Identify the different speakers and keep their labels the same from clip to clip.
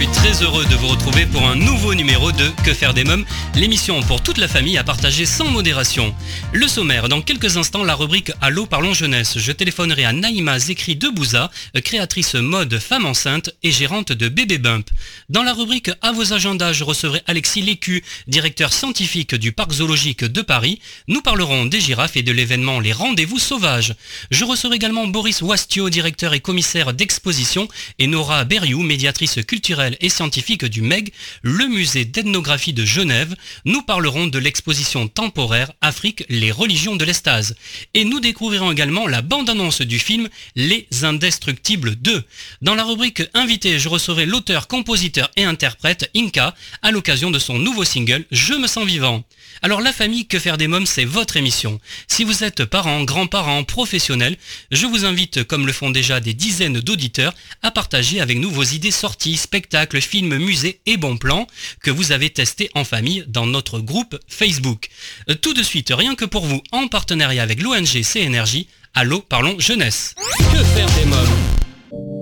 Speaker 1: Suis très heureux de vous retrouver pour un nouveau numéro de Que faire des mômes, l'émission pour toute la famille à partager sans modération. Le sommaire, dans quelques instants, la rubrique Allô parlons jeunesse. Je téléphonerai à Naïma Zekri de Bouza, créatrice mode femme enceinte et gérante de Bébé Bump. Dans la rubrique À vos agendas, je recevrai Alexis Lécu, directeur scientifique du parc zoologique de Paris. Nous parlerons des girafes et de l'événement Les Rendez-vous Sauvages. Je recevrai également Boris Wastio, directeur et commissaire d'exposition, et Nora Berriou, médiatrice culturelle et scientifique du MEG, le musée d'ethnographie de Genève. Nous parlerons de l'exposition temporaire Afrique, les religions de l'Estase. Et nous découvrirons également la bande-annonce du film Les Indestructibles 2. Dans la rubrique Invité, je recevrai l'auteur, compositeur et interprète Inca à l'occasion de son nouveau single Je me sens vivant. Alors la famille Que faire des mômes, c'est votre émission. Si vous êtes parents, grands-parents, professionnels, je vous invite, comme le font déjà des dizaines d'auditeurs, à partager avec nous vos idées sorties, spectacles, films, musées et bons plans que vous avez testés en famille dans notre groupe Facebook. Euh, Tout de suite, rien que pour vous, en partenariat avec l'ONG CNRJ, Allô, parlons jeunesse. Que faire des mômes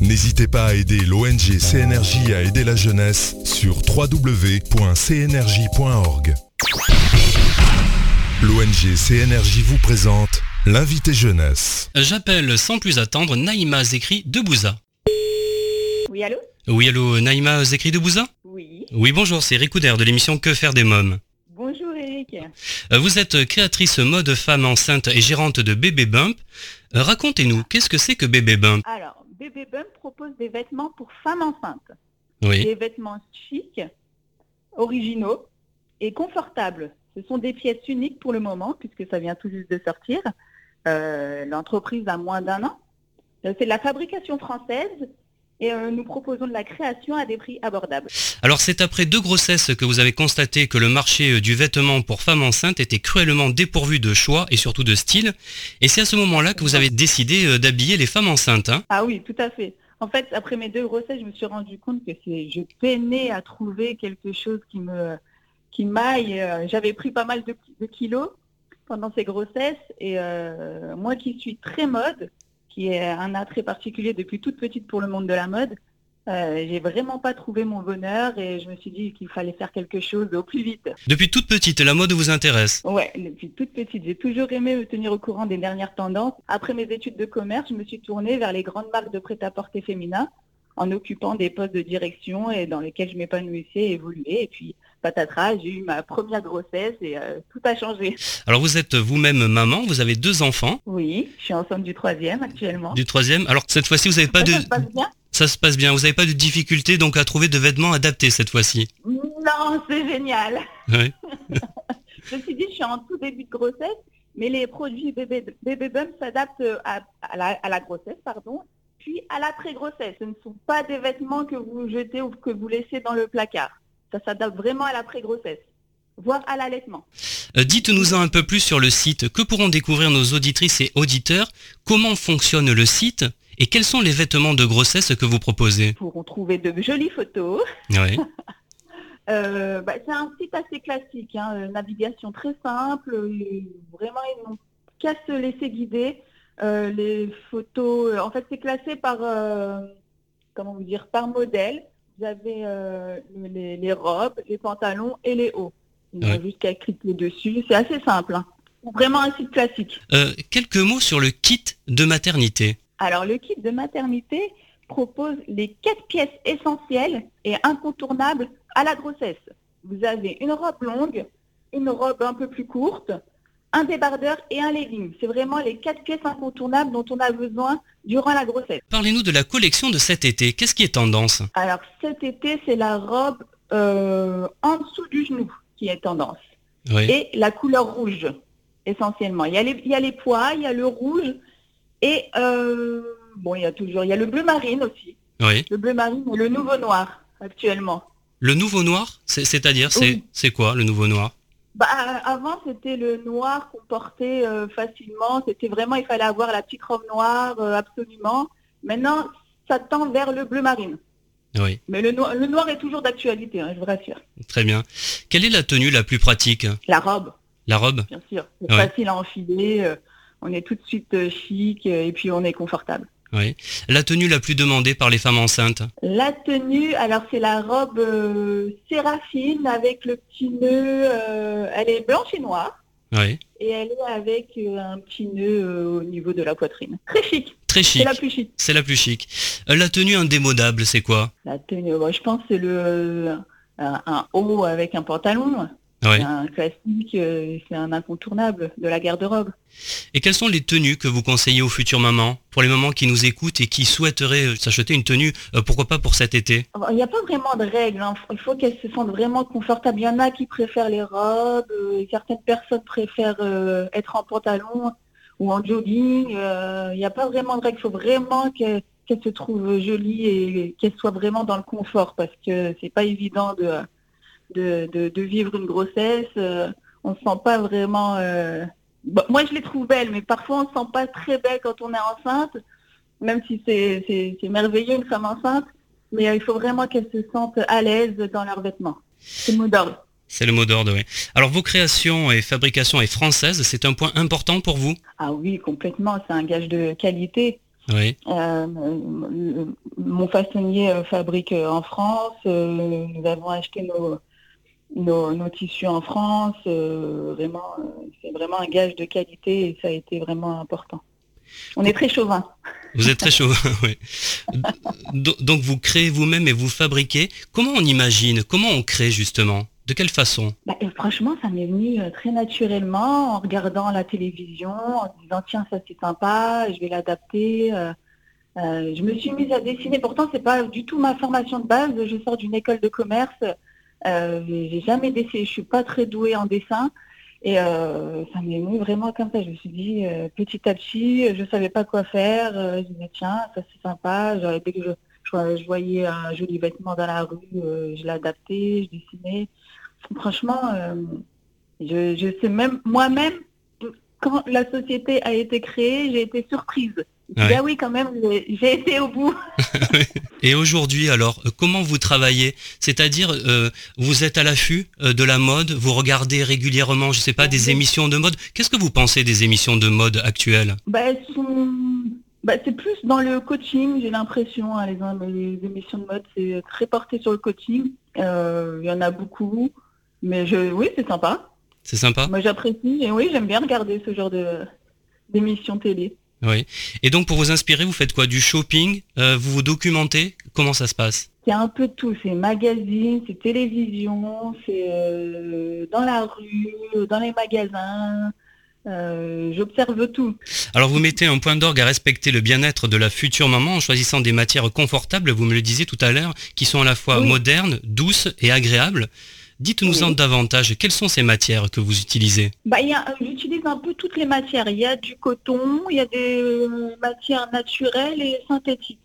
Speaker 2: N'hésitez pas à aider l'ONG CNRJ à aider la jeunesse sur www.cnrj.org. L'ONG CNRJ vous présente l'invité jeunesse.
Speaker 1: J'appelle sans plus attendre Naïma Zekri de Bouza.
Speaker 3: Oui, allô?
Speaker 1: Oui, allô, Naïma Zekri de Bouza?
Speaker 3: Oui.
Speaker 1: Oui, bonjour, c'est Ricouder de l'émission Que faire des mômes?
Speaker 3: Bonjour Eric.
Speaker 1: Euh, Vous êtes créatrice mode femme enceinte et gérante de Bébé Bump. Euh, Racontez-nous, qu'est-ce que c'est que Bébé Bump?
Speaker 3: Alors, Bébé Bum propose des vêtements pour femmes enceintes.
Speaker 1: Oui.
Speaker 3: Des vêtements chics, originaux et confortables. Ce sont des pièces uniques pour le moment, puisque ça vient tout juste de sortir. Euh, L'entreprise a moins d'un an. Euh, C'est de la fabrication française et euh, nous proposons de la création à des prix abordables.
Speaker 1: Alors c'est après deux grossesses que vous avez constaté que le marché euh, du vêtement pour femmes enceintes était cruellement dépourvu de choix et surtout de style. Et c'est à ce moment-là que vous avez décidé euh, d'habiller les femmes enceintes. hein.
Speaker 3: Ah oui, tout à fait. En fait, après mes deux grossesses, je me suis rendu compte que c'est, je peinais à trouver quelque chose qui me, qui m'aille. J'avais pris pas mal de, de kilos pendant ces grossesses et euh, moi qui suis très mode, qui est un attrait particulier depuis toute petite pour le monde de la mode, euh, j'ai vraiment pas trouvé mon bonheur et je me suis dit qu'il fallait faire quelque chose au plus vite.
Speaker 1: Depuis toute petite, la mode vous intéresse.
Speaker 3: Ouais, depuis toute petite, j'ai toujours aimé me tenir au courant des dernières tendances. Après mes études de commerce, je me suis tournée vers les grandes marques de prêt-à-porter féminin en occupant des postes de direction et dans lesquels je m'épanouissais et évoluais. Et puis, patatras, j'ai eu ma première grossesse et euh, tout a changé.
Speaker 1: Alors vous êtes vous-même maman, vous avez deux enfants.
Speaker 3: Oui, je suis enceinte du troisième actuellement.
Speaker 1: Du troisième. Alors cette fois-ci, vous n'avez pas de...
Speaker 3: Ça se passe bien?
Speaker 1: Ça se passe bien. Vous n'avez pas de difficulté donc à trouver de vêtements adaptés cette fois-ci?
Speaker 3: Non, c'est génial.
Speaker 1: Oui.
Speaker 3: Je me suis dit, je suis en tout début de grossesse, mais les produits bébé, bébé Bump s'adaptent à, à la, à la grossesse, pardon, puis à l'après-grossesse. Ce ne sont pas des vêtements que vous jetez ou que vous laissez dans le placard. Ça s'adapte vraiment à l'après-grossesse, voire à l'allaitement.
Speaker 1: Euh, Dites-nous un peu plus sur le site. Que pourront découvrir nos auditrices et auditeurs Comment fonctionne le site Et quels sont les vêtements de grossesse que vous proposez?
Speaker 3: Ils pourront trouver de jolies photos.
Speaker 1: Oui.
Speaker 3: Euh, bah, c'est un site assez classique, hein, euh, navigation très simple, vraiment ils n'ont qu'à se laisser guider. Euh, les photos, en fait c'est classé par, euh, comment vous dire, par modèle. Vous avez euh, le- les, les robes, les pantalons et les hauts. Ils
Speaker 1: Ouais.
Speaker 3: juste qu'à cliquer dessus, c'est assez simple. hein. Vraiment un site classique.
Speaker 1: Euh, quelques mots sur le kit de maternité.
Speaker 3: Alors, le kit de maternité propose les quatre pièces essentielles et incontournables à la grossesse. Vous avez une robe longue, une robe un peu plus courte, un débardeur et un legging. C'est vraiment les quatre pièces incontournables dont on a besoin durant la grossesse.
Speaker 1: Parlez-nous de la collection de cet été. Qu'est-ce qui est tendance?
Speaker 3: Alors cet été, c'est la robe euh, en dessous du genou qui est tendance.
Speaker 1: Oui.
Speaker 3: Et la couleur rouge, essentiellement. Il y a les, il y a les pois, il y a le rouge et euh, bon, il y a toujours, il y a le bleu marine aussi.
Speaker 1: Oui.
Speaker 3: Le bleu marine et le nouveau noir actuellement.
Speaker 1: Le nouveau noir, c'est- c'est-à-dire, c'est
Speaker 3: Oui.
Speaker 1: c'est quoi le nouveau noir?
Speaker 3: Bah, avant, c'était le noir qu'on portait euh, facilement. C'était vraiment, il fallait avoir la petite robe noire, euh, absolument. Maintenant, ça tend vers le bleu marine.
Speaker 1: Oui,
Speaker 3: Mais le, noir- le noir est toujours d'actualité, hein, je vous rassure.
Speaker 1: très bien. Quelle est la tenue la plus pratique?
Speaker 3: La robe,
Speaker 1: La robe?
Speaker 3: Bien sûr. C'est
Speaker 1: Ouais.
Speaker 3: facile à enfiler. euh, on est tout de suite chic et puis on est confortable.
Speaker 1: Oui. La tenue la plus demandée par les femmes enceintes
Speaker 3: La tenue, alors c'est la robe euh, séraphine avec le petit nœud. euh, elle est blanche et noire.
Speaker 1: Oui.
Speaker 3: Et elle est avec euh, un petit nœud au niveau de la poitrine. Très chic.
Speaker 1: Très
Speaker 3: C'est
Speaker 1: chic.
Speaker 3: la plus chic.
Speaker 1: C'est la plus chic. La tenue indémodable, c'est quoi?
Speaker 3: La tenue, je pense que c'est le un, un haut avec un pantalon. C'est un classique, euh, c'est un incontournable de la garde-robe.
Speaker 1: Et quelles sont les tenues que vous conseillez aux futures mamans Pour les mamans qui nous écoutent et qui souhaiteraient euh, s'acheter une tenue, euh, pourquoi pas pour cet été?
Speaker 3: Il n'y a pas vraiment de règles. hein. Il faut qu'elles se sentent vraiment confortables. Il y en a qui préfèrent les robes. euh, certaines personnes préfèrent euh, être en pantalon ou en jogging. euh, Il n'y a pas vraiment de règles. Il faut vraiment qu'elles qu'elles se trouvent jolies et qu'elles soient vraiment dans le confort parce que c'est pas évident de, de, de, de vivre une grossesse. euh, on ne se sent pas vraiment... euh, bon, moi, je les trouve belles, mais parfois, on ne se sent pas très belle quand on est enceinte, même si c'est merveilleux une femme enceinte. Mais euh, il faut vraiment qu'elles se sentent à l'aise dans leurs vêtements. C'est le mot d'ordre.
Speaker 1: C'est le mot d'ordre, oui. Alors vos créations et fabrications est française, c'est un point important pour vous?
Speaker 3: Ah oui, complètement. C'est un gage de qualité.
Speaker 1: Oui.
Speaker 3: Euh, mon façonnier fabrique en France. nous avons acheté nos, nos, nos tissus en France. euh, vraiment, euh, c'est vraiment un gage de qualité et ça a été vraiment important. On est très chauvin.
Speaker 1: Vous êtes très chaud, oui. Do- Donc vous créez vous-même et vous fabriquez. Comment on imagine Comment on crée justement? De quelle façon?
Speaker 3: Bah, franchement, ça m'est venu euh, très naturellement en regardant la télévision, en disant tiens ça c'est sympa, je vais l'adapter. euh, je me suis mise à dessiner. Pourtant c'est pas du tout ma formation de base. Je sors d'une école de commerce. Euh, j'ai jamais dessiné. Je suis pas très douée en dessin. Et euh, ça m'est venu vraiment comme ça. Je me suis dit euh, petit à petit, je savais pas quoi faire. Euh, je me disais tiens ça c'est sympa. Genre, dès que je, je, voyais un joli vêtement dans la rue, je l'adaptais, je dessinais. Franchement, je sais même moi-même quand la société a été créée, j'ai été surprise.
Speaker 1: Ouais.
Speaker 3: ah oui, quand même, j'ai été au bout.
Speaker 1: Et aujourd'hui alors, euh, comment vous travaillez? C'est-à-dire, euh, vous êtes à l'affût euh, de la mode, vous regardez régulièrement, je sais pas, des émissions de mode. Qu'est-ce que vous pensez des émissions de mode actuelles?
Speaker 3: Elles sont- bah, c'est plus dans le coaching, j'ai l'impression. hein, les, les émissions de mode, c'est très porté sur le coaching. Euh, Il y en a beaucoup. Mais je, oui, c'est sympa.
Speaker 1: C'est sympa
Speaker 3: Moi, j'apprécie. Et oui, j'aime bien regarder ce genre de d'émissions télé.
Speaker 1: Oui. Et donc pour vous inspirer, vous faites quoi? Du shopping? Euh, Vous vous documentez? Comment ça se passe?
Speaker 3: C'est un peu de tout. C'est magazine, c'est télévision, c'est euh, dans la rue, dans les magasins. Euh, J'observe tout.
Speaker 1: Alors vous mettez un point d'orgue à respecter le bien-être de la future maman en choisissant des matières confortables, vous me le disiez tout à l'heure, qui sont à la fois
Speaker 3: Oui.
Speaker 1: modernes, douces et agréables. Dites-nous-en
Speaker 3: Oui.
Speaker 1: davantage, quelles sont ces matières que vous utilisez
Speaker 3: Bah, il y a- J'utilise un peu toutes les matières. Il y a du coton, il y a des euh, matières naturelles et synthétiques.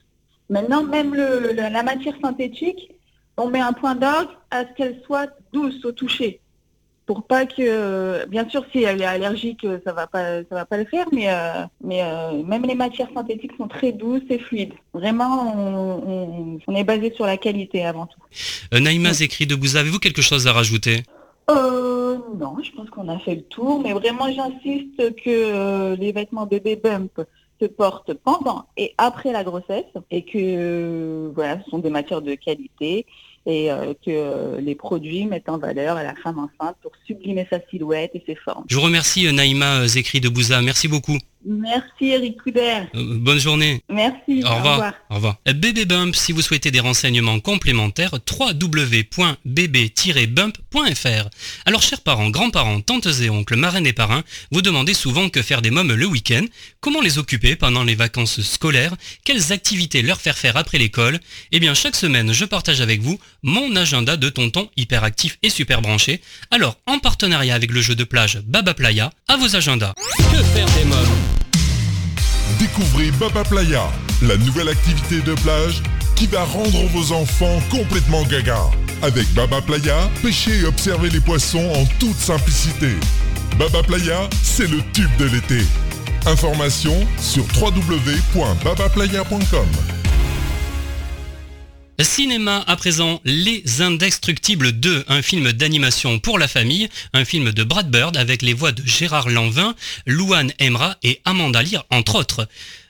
Speaker 3: Maintenant, même le, la, la matière synthétique, on met un point d'orgue à ce qu'elle soit douce au toucher. Pour pas que, bien sûr, si elle est allergique, ça va pas, ça va pas le faire, mais, euh, mais euh, même les matières synthétiques sont très douces et fluides. Vraiment, on, on- on est basé sur la qualité avant tout.
Speaker 1: Euh, Naïma Zekri de Bouza, avez-vous quelque chose à rajouter?
Speaker 3: Euh, non, je pense qu'on a fait le tour, mais vraiment j'insiste que euh, les vêtements bébé bump se portent pendant et après la grossesse et que euh, voilà, ce sont des matières de qualité et euh, que euh, les produits mettent en valeur à la femme enceinte pour sublimer sa silhouette et ses formes.
Speaker 1: Je vous remercie euh, Naïma Zekri de Bouza, merci beaucoup.
Speaker 3: Merci Eric Couder.
Speaker 1: Euh, bonne journée.
Speaker 3: Merci.
Speaker 1: Au revoir. Au revoir. Bébé Bump, si vous souhaitez des renseignements complémentaires, www.bb-bump.fr. Alors, chers parents, grands-parents, tantes et oncles, marraines et parrains, vous demandez souvent que faire des mômes le week-end, comment les occuper pendant les vacances scolaires, quelles activités leur faire faire après l'école? Eh bien, chaque semaine, je partage avec vous mon agenda de tonton hyperactif et super branché. Alors, en partenariat avec le jeu de plage Baba Playa, à vos agendas. Que faire des mômes?
Speaker 2: Découvrez Baba Playa, la nouvelle activité de plage qui va rendre vos enfants complètement gaga. Avec Baba Playa, pêchez et observez les poissons en toute simplicité. Baba Playa, c'est le tube de l'été. Information sur www.babaplaya.com.
Speaker 1: Cinéma à présent, Les Indestructibles 2, un film d'animation pour la famille, un film de Brad Bird avec les voix de Gérard Lanvin, Louane Emra et Amanda Lear entre autres.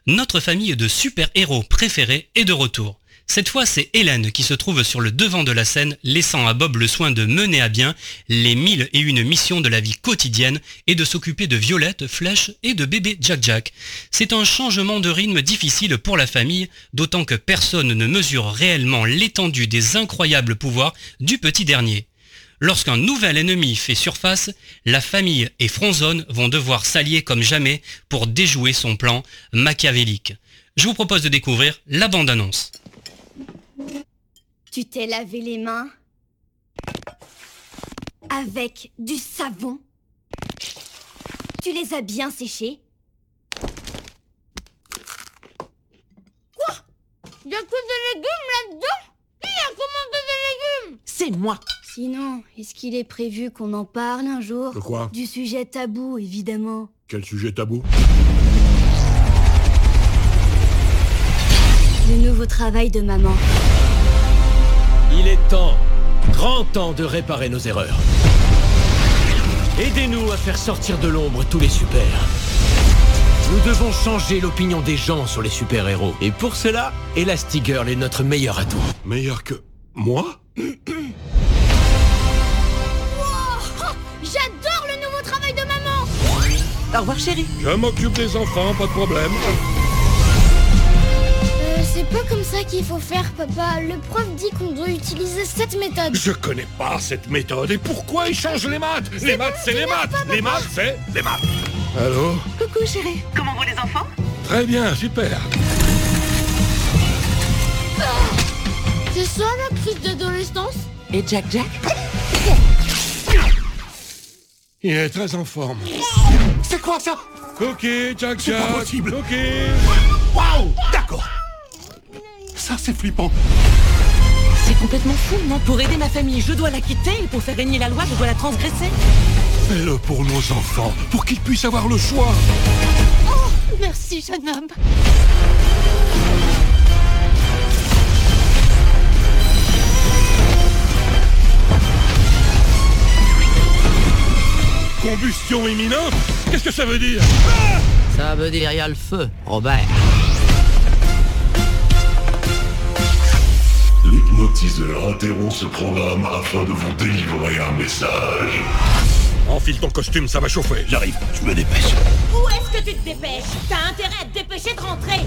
Speaker 1: Notre famille de super-héros préférés est de retour. Cette fois, c'est Hélène qui se trouve sur le devant de la scène, laissant à Bob le soin de mener à bien les mille et une missions de la vie quotidienne et de s'occuper de Violette, Flèche et de bébé Jack Jack. C'est un changement de rythme difficile pour la famille, d'autant que personne ne mesure réellement l'étendue des incroyables pouvoirs du petit dernier. Lorsqu'un nouvel ennemi fait surface, la famille et Fronzone vont devoir s'allier comme jamais pour déjouer son plan machiavélique. Je vous propose de découvrir la bande-annonce.
Speaker 4: Tu t'es lavé les mains avec du savon. Tu les as bien séchés.
Speaker 5: Quoi? Il y a que des légumes là-dedans? Qui a commandé des légumes?
Speaker 6: C'est moi.
Speaker 4: Sinon, est-ce qu'il est prévu qu'on en parle un jour?
Speaker 7: De quoi?
Speaker 4: Du sujet tabou, évidemment.
Speaker 7: Quel sujet tabou?
Speaker 4: Le nouveau travail de maman.
Speaker 8: Il est temps, grand temps de réparer nos erreurs. Aidez-nous à faire sortir de l'ombre tous les super. Nous devons changer l'opinion des gens sur les super-héros. Et pour cela, Elastigirl est notre meilleur atout.
Speaker 7: Meilleur que... moi?
Speaker 5: J'adore le nouveau travail de maman
Speaker 6: Au revoir chérie.
Speaker 7: Je m'occupe des enfants, pas de problème.
Speaker 5: Qu'il faut faire, papa. Le prof dit qu'on doit utiliser cette méthode.
Speaker 7: Je connais pas cette méthode. Et pourquoi ils changent les maths? Les maths, c'est les maths Les maths, c'est les maths Allô?
Speaker 6: Coucou chérie. Comment vont les enfants?
Speaker 7: Très bien, super.
Speaker 5: C'est ça la crise d'adolescence?
Speaker 6: Et Jack Jack?
Speaker 7: Il est très en forme.
Speaker 9: C'est quoi ça
Speaker 7: Cookie, Jack
Speaker 9: C'est pas
Speaker 7: Jack,
Speaker 9: possible.
Speaker 7: Cookie
Speaker 9: Waouh D'accord. Ça, c'est flippant.
Speaker 6: C'est complètement fou, non Pour aider ma famille, je dois la quitter et pour faire régner la loi, je dois la transgresser.
Speaker 9: Fais-le pour nos enfants, pour qu'ils puissent avoir le choix.
Speaker 5: Merci, jeune homme.
Speaker 7: Combustion imminente? Qu'est-ce que ça veut dire?
Speaker 10: Ça veut dire y a le feu, Robert.
Speaker 11: L'hypnotiseur interrompt ce programme afin de vous délivrer un message.
Speaker 7: Enfile ton costume, ça va chauffer.
Speaker 9: J'arrive, je me dépêche.
Speaker 5: Où est-ce que tu te dépêches? T'as intérêt à te dépêcher de rentrer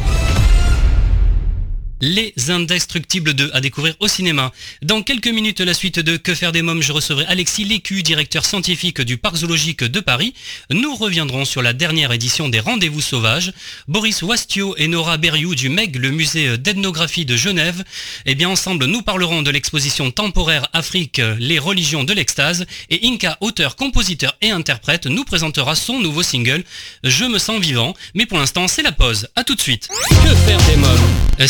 Speaker 1: Les Indestructibles 2 à découvrir au cinéma. Dans quelques minutes, la suite de Que faire des mômes, je recevrai Alexis Lécu, directeur scientifique du Parc zoologique de Paris. Nous reviendrons sur la dernière édition des Rendez-vous sauvages. Boris Wastio et Nora Berriou du MEG, le musée d'ethnographie de Genève. Eh bien, ensemble, nous parlerons de l'exposition temporaire Afrique, les religions de l'extase. Et Inca, auteur, compositeur et interprète, nous présentera son nouveau single, Je me sens vivant. Mais pour l'instant, c'est la pause. À tout de suite. Que faire des mômes? Euh,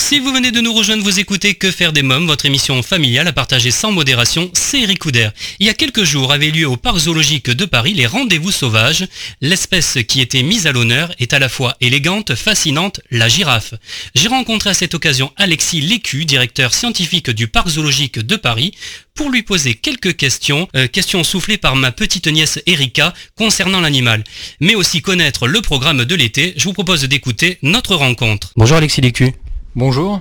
Speaker 1: de nous rejoindre, vous écoutez Que faire des mômes, votre émission familiale à partager sans modération, c'est Eric Couder. Il y a quelques jours avait lieu au Parc zoologique de Paris les rendez-vous sauvages. L'espèce qui était mise à l'honneur est à la fois élégante, fascinante, la girafe. J'ai rencontré à cette occasion Alexis Lécu, directeur scientifique du Parc zoologique de Paris, pour lui poser quelques questions, euh, questions soufflées par ma petite nièce Erika concernant l'animal, mais aussi connaître le programme de l'été. Je vous propose d'écouter notre rencontre. Bonjour Alexis Lécu.
Speaker 12: Bonjour.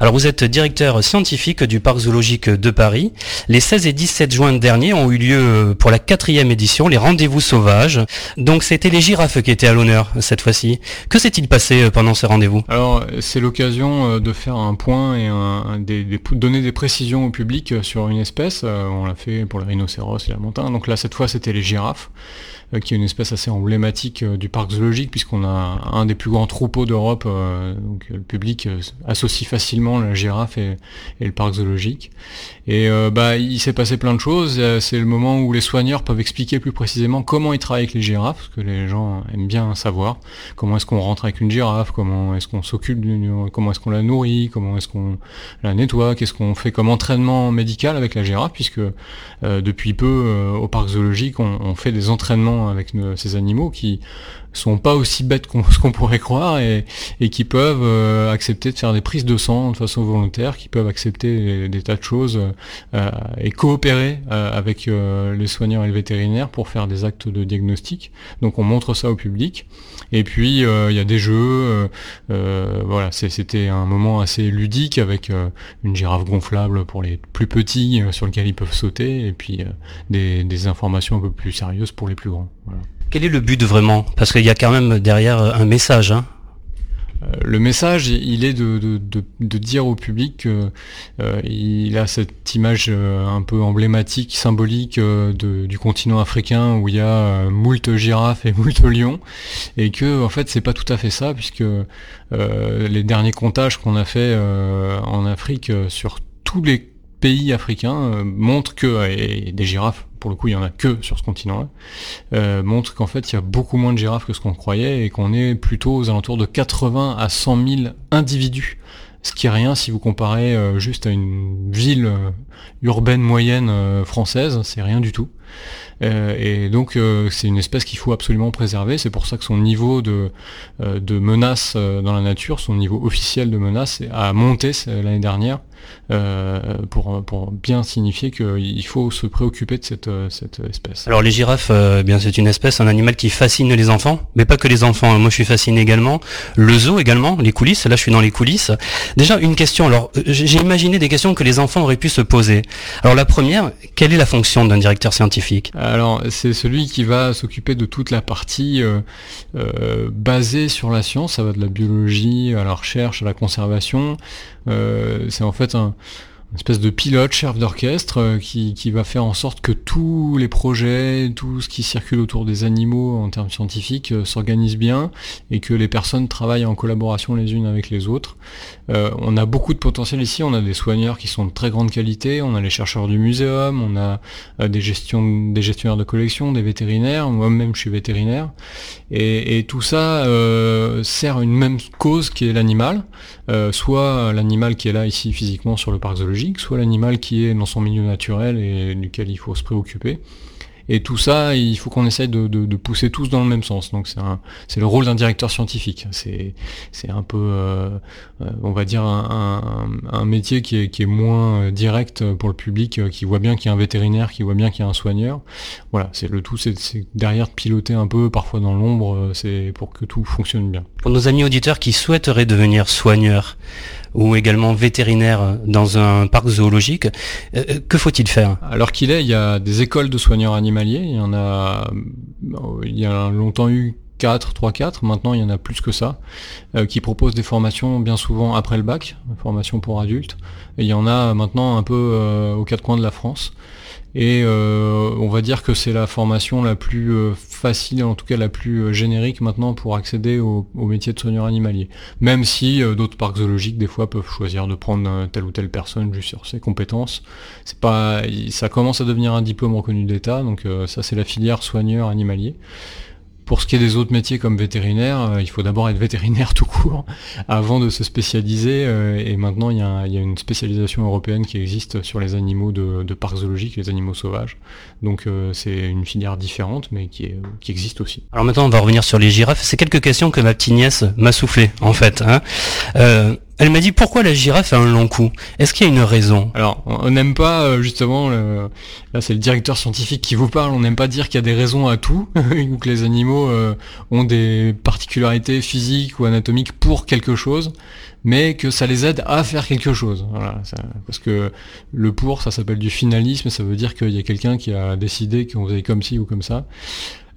Speaker 1: Alors vous êtes directeur scientifique du parc zoologique de Paris. Les 16 et 17 juin dernier ont eu lieu euh, pour la quatrième édition les rendez-vous sauvages. Donc c'était les girafes qui étaient à l'honneur cette fois-ci. Que s'est-il passé euh, pendant ces rendez-vous?
Speaker 12: Alors c'est l'occasion de faire un point et donner des précisions au public sur une espèce. On l'a fait pour les rhinocéros et la montagne. Donc là cette fois c'était les girafes. Euh, qui est une espèce assez emblématique euh, du parc zoologique, puisqu'on a un des plus grands troupeaux d'Europe, euh, donc le public associe facilement la girafe et, le parc zoologique. Et bah, il s'est passé plein de choses, c'est le moment où les soigneurs peuvent expliquer plus précisément comment ils travaillent avec les girafes, parce que les gens aiment bien savoir comment est-ce qu'on rentre avec une girafe, comment est-ce qu'on s'occupe, comment est-ce qu'on la nourrit, comment est-ce qu'on la nettoie, qu'est-ce qu'on fait comme entraînement médical avec la girafe, puisque depuis peu au parc zoologique on fait des entraînements avec ces animaux qui sont pas aussi bêtes qu'on ce qu'on pourrait croire et, qui peuvent euh, accepter de faire des prises de sang de façon volontaire, qui peuvent accepter des, tas de choses euh, et coopérer euh, avec les soignants et les vétérinaires pour faire des actes de diagnostic. Donc on montre ça au public. Et puis il y a des jeux. voilà, c'était un moment assez ludique avec une girafe gonflable pour les plus petits sur lequel ils peuvent sauter et puis des, des informations un peu plus sérieuses pour les plus grands.
Speaker 1: Quel est le but vraiment? Parce y a quand même derrière euh, un message. Hein.
Speaker 12: Euh, le message, il est de, dire au public qu'il euh, a cette image un peu emblématique, symbolique du continent africain où il y a moult girafes et moult lions, et que en fait c'est pas tout à fait ça, puisque les derniers comptages qu'on a fait en Afrique sur tous les pays africains montrent que, des girafes pour le coup il y en a que sur ce continent-là, euh, montre qu'en fait il y a beaucoup moins de girafes que ce qu'on croyait et qu'on est plutôt aux alentours de 80 à 100 000 individus. Ce qui est rien si vous comparez euh, juste à une ville euh, urbaine moyenne française, c'est rien du tout. Et donc c'est une espèce qu'il faut absolument préserver. C'est pour ça que son niveau de, de menace dans la nature, son niveau officiel de menace, a monté l'année dernière euh, pour, pour, bien signifier qu'il faut se préoccuper de cette, euh, cette espèce.
Speaker 1: Alors les girafes, euh, bien c'est une espèce, un animal qui fascine les enfants, mais pas que les enfants. Moi je suis fasciné également. Le zoo également, les coulisses. Là je suis dans les coulisses. Déjà une question. Alors j'ai imaginé des questions que les enfants auraient pu se poser. Alors la première, quelle est la fonction d'un directeur scientifique?
Speaker 12: Alors c'est celui qui va s'occuper de toute la partie basée sur la science. Ça va de la biologie à la recherche, à la conservation. c'est en fait un, une espèce de pilote, chef d'orchestre, euh, qui, va faire en sorte que tous les projets, tout ce qui circule autour des animaux en termes scientifiques euh, s'organise bien et que les personnes travaillent en collaboration les unes avec les autres. Euh, on a beaucoup de potentiel ici, on a des soigneurs qui sont de très grande qualité, on a les chercheurs du muséum, on a des, gestions, des gestionnaires de collection, des vétérinaires, moi-même je suis vétérinaire, et, tout ça sert une même cause qui est l'animal, soit l'animal qui est là ici physiquement sur le parc zoologique, soit l'animal qui est dans son milieu naturel et duquel il faut se préoccuper. Et tout ça, il faut qu'on essaye de, pousser tous dans le même sens. Donc c'est le rôle d'un directeur scientifique. C'est un peu, euh, euh, on va dire, un, métier qui est, qui est, moins euh, direct pour le public, qui voit bien qu'il y a un vétérinaire, qui voit bien qu'il y a un soigneur. Voilà, c'est le tout, c'est derrière de piloter un peu, parfois dans l'ombre, c'est pour que tout fonctionne bien.
Speaker 1: Pour nos amis auditeurs qui souhaiteraient devenir soigneurs, ou également vétérinaire dans un parc zoologique. que faut-il faire?
Speaker 12: Alors qu'il est, il y a des écoles de soigneurs animaux il y en a, il y a longtemps eu 4, 3, 4, maintenant il y en a plus que ça, euh, qui proposent des formations bien souvent après le bac, formation pour adultes, et il y en a maintenant un peu euh, aux quatre coins de la France. Et euh, on va dire que c'est la formation la plus euh, facile, en tout cas la plus euh, générique maintenant pour accéder au, métier de soigneur animalier. Même si d'autres parcs zoologiques des fois peuvent choisir de prendre telle ou telle personne juste sur ses compétences. C'est pas, ça commence à devenir un diplôme reconnu d'État, donc ça c'est la filière soigneur animalier. Pour ce qui est des autres métiers comme vétérinaire, euh, il faut d'abord être vétérinaire tout court avant de se spécialiser. Euh, et maintenant, il y, a, une spécialisation européenne qui existe sur les animaux de, de parcs zoologiques, les animaux sauvages. Donc euh, c'est une filière différente, mais qui, existe aussi.
Speaker 1: Alors maintenant, on va revenir sur les girafes. C'est quelques questions que ma petite nièce m'a soufflé, en fait. Hein. Elle m'a dit pourquoi la girafe a un long cou? Est-ce qu'il y a une raison?
Speaker 12: Alors, on n'aime pas euh, justement, là c'est le directeur scientifique qui vous parle, on n'aime pas dire qu'il y a des raisons à tout, ou que les animaux euh, ont des particularités physiques ou anatomiques pour quelque chose, mais que ça les aide à faire quelque chose. Parce que le pour, ça s'appelle du finalisme, ça veut dire qu'il y a quelqu'un qui a décidé qu'on faisait comme ci ou comme ça.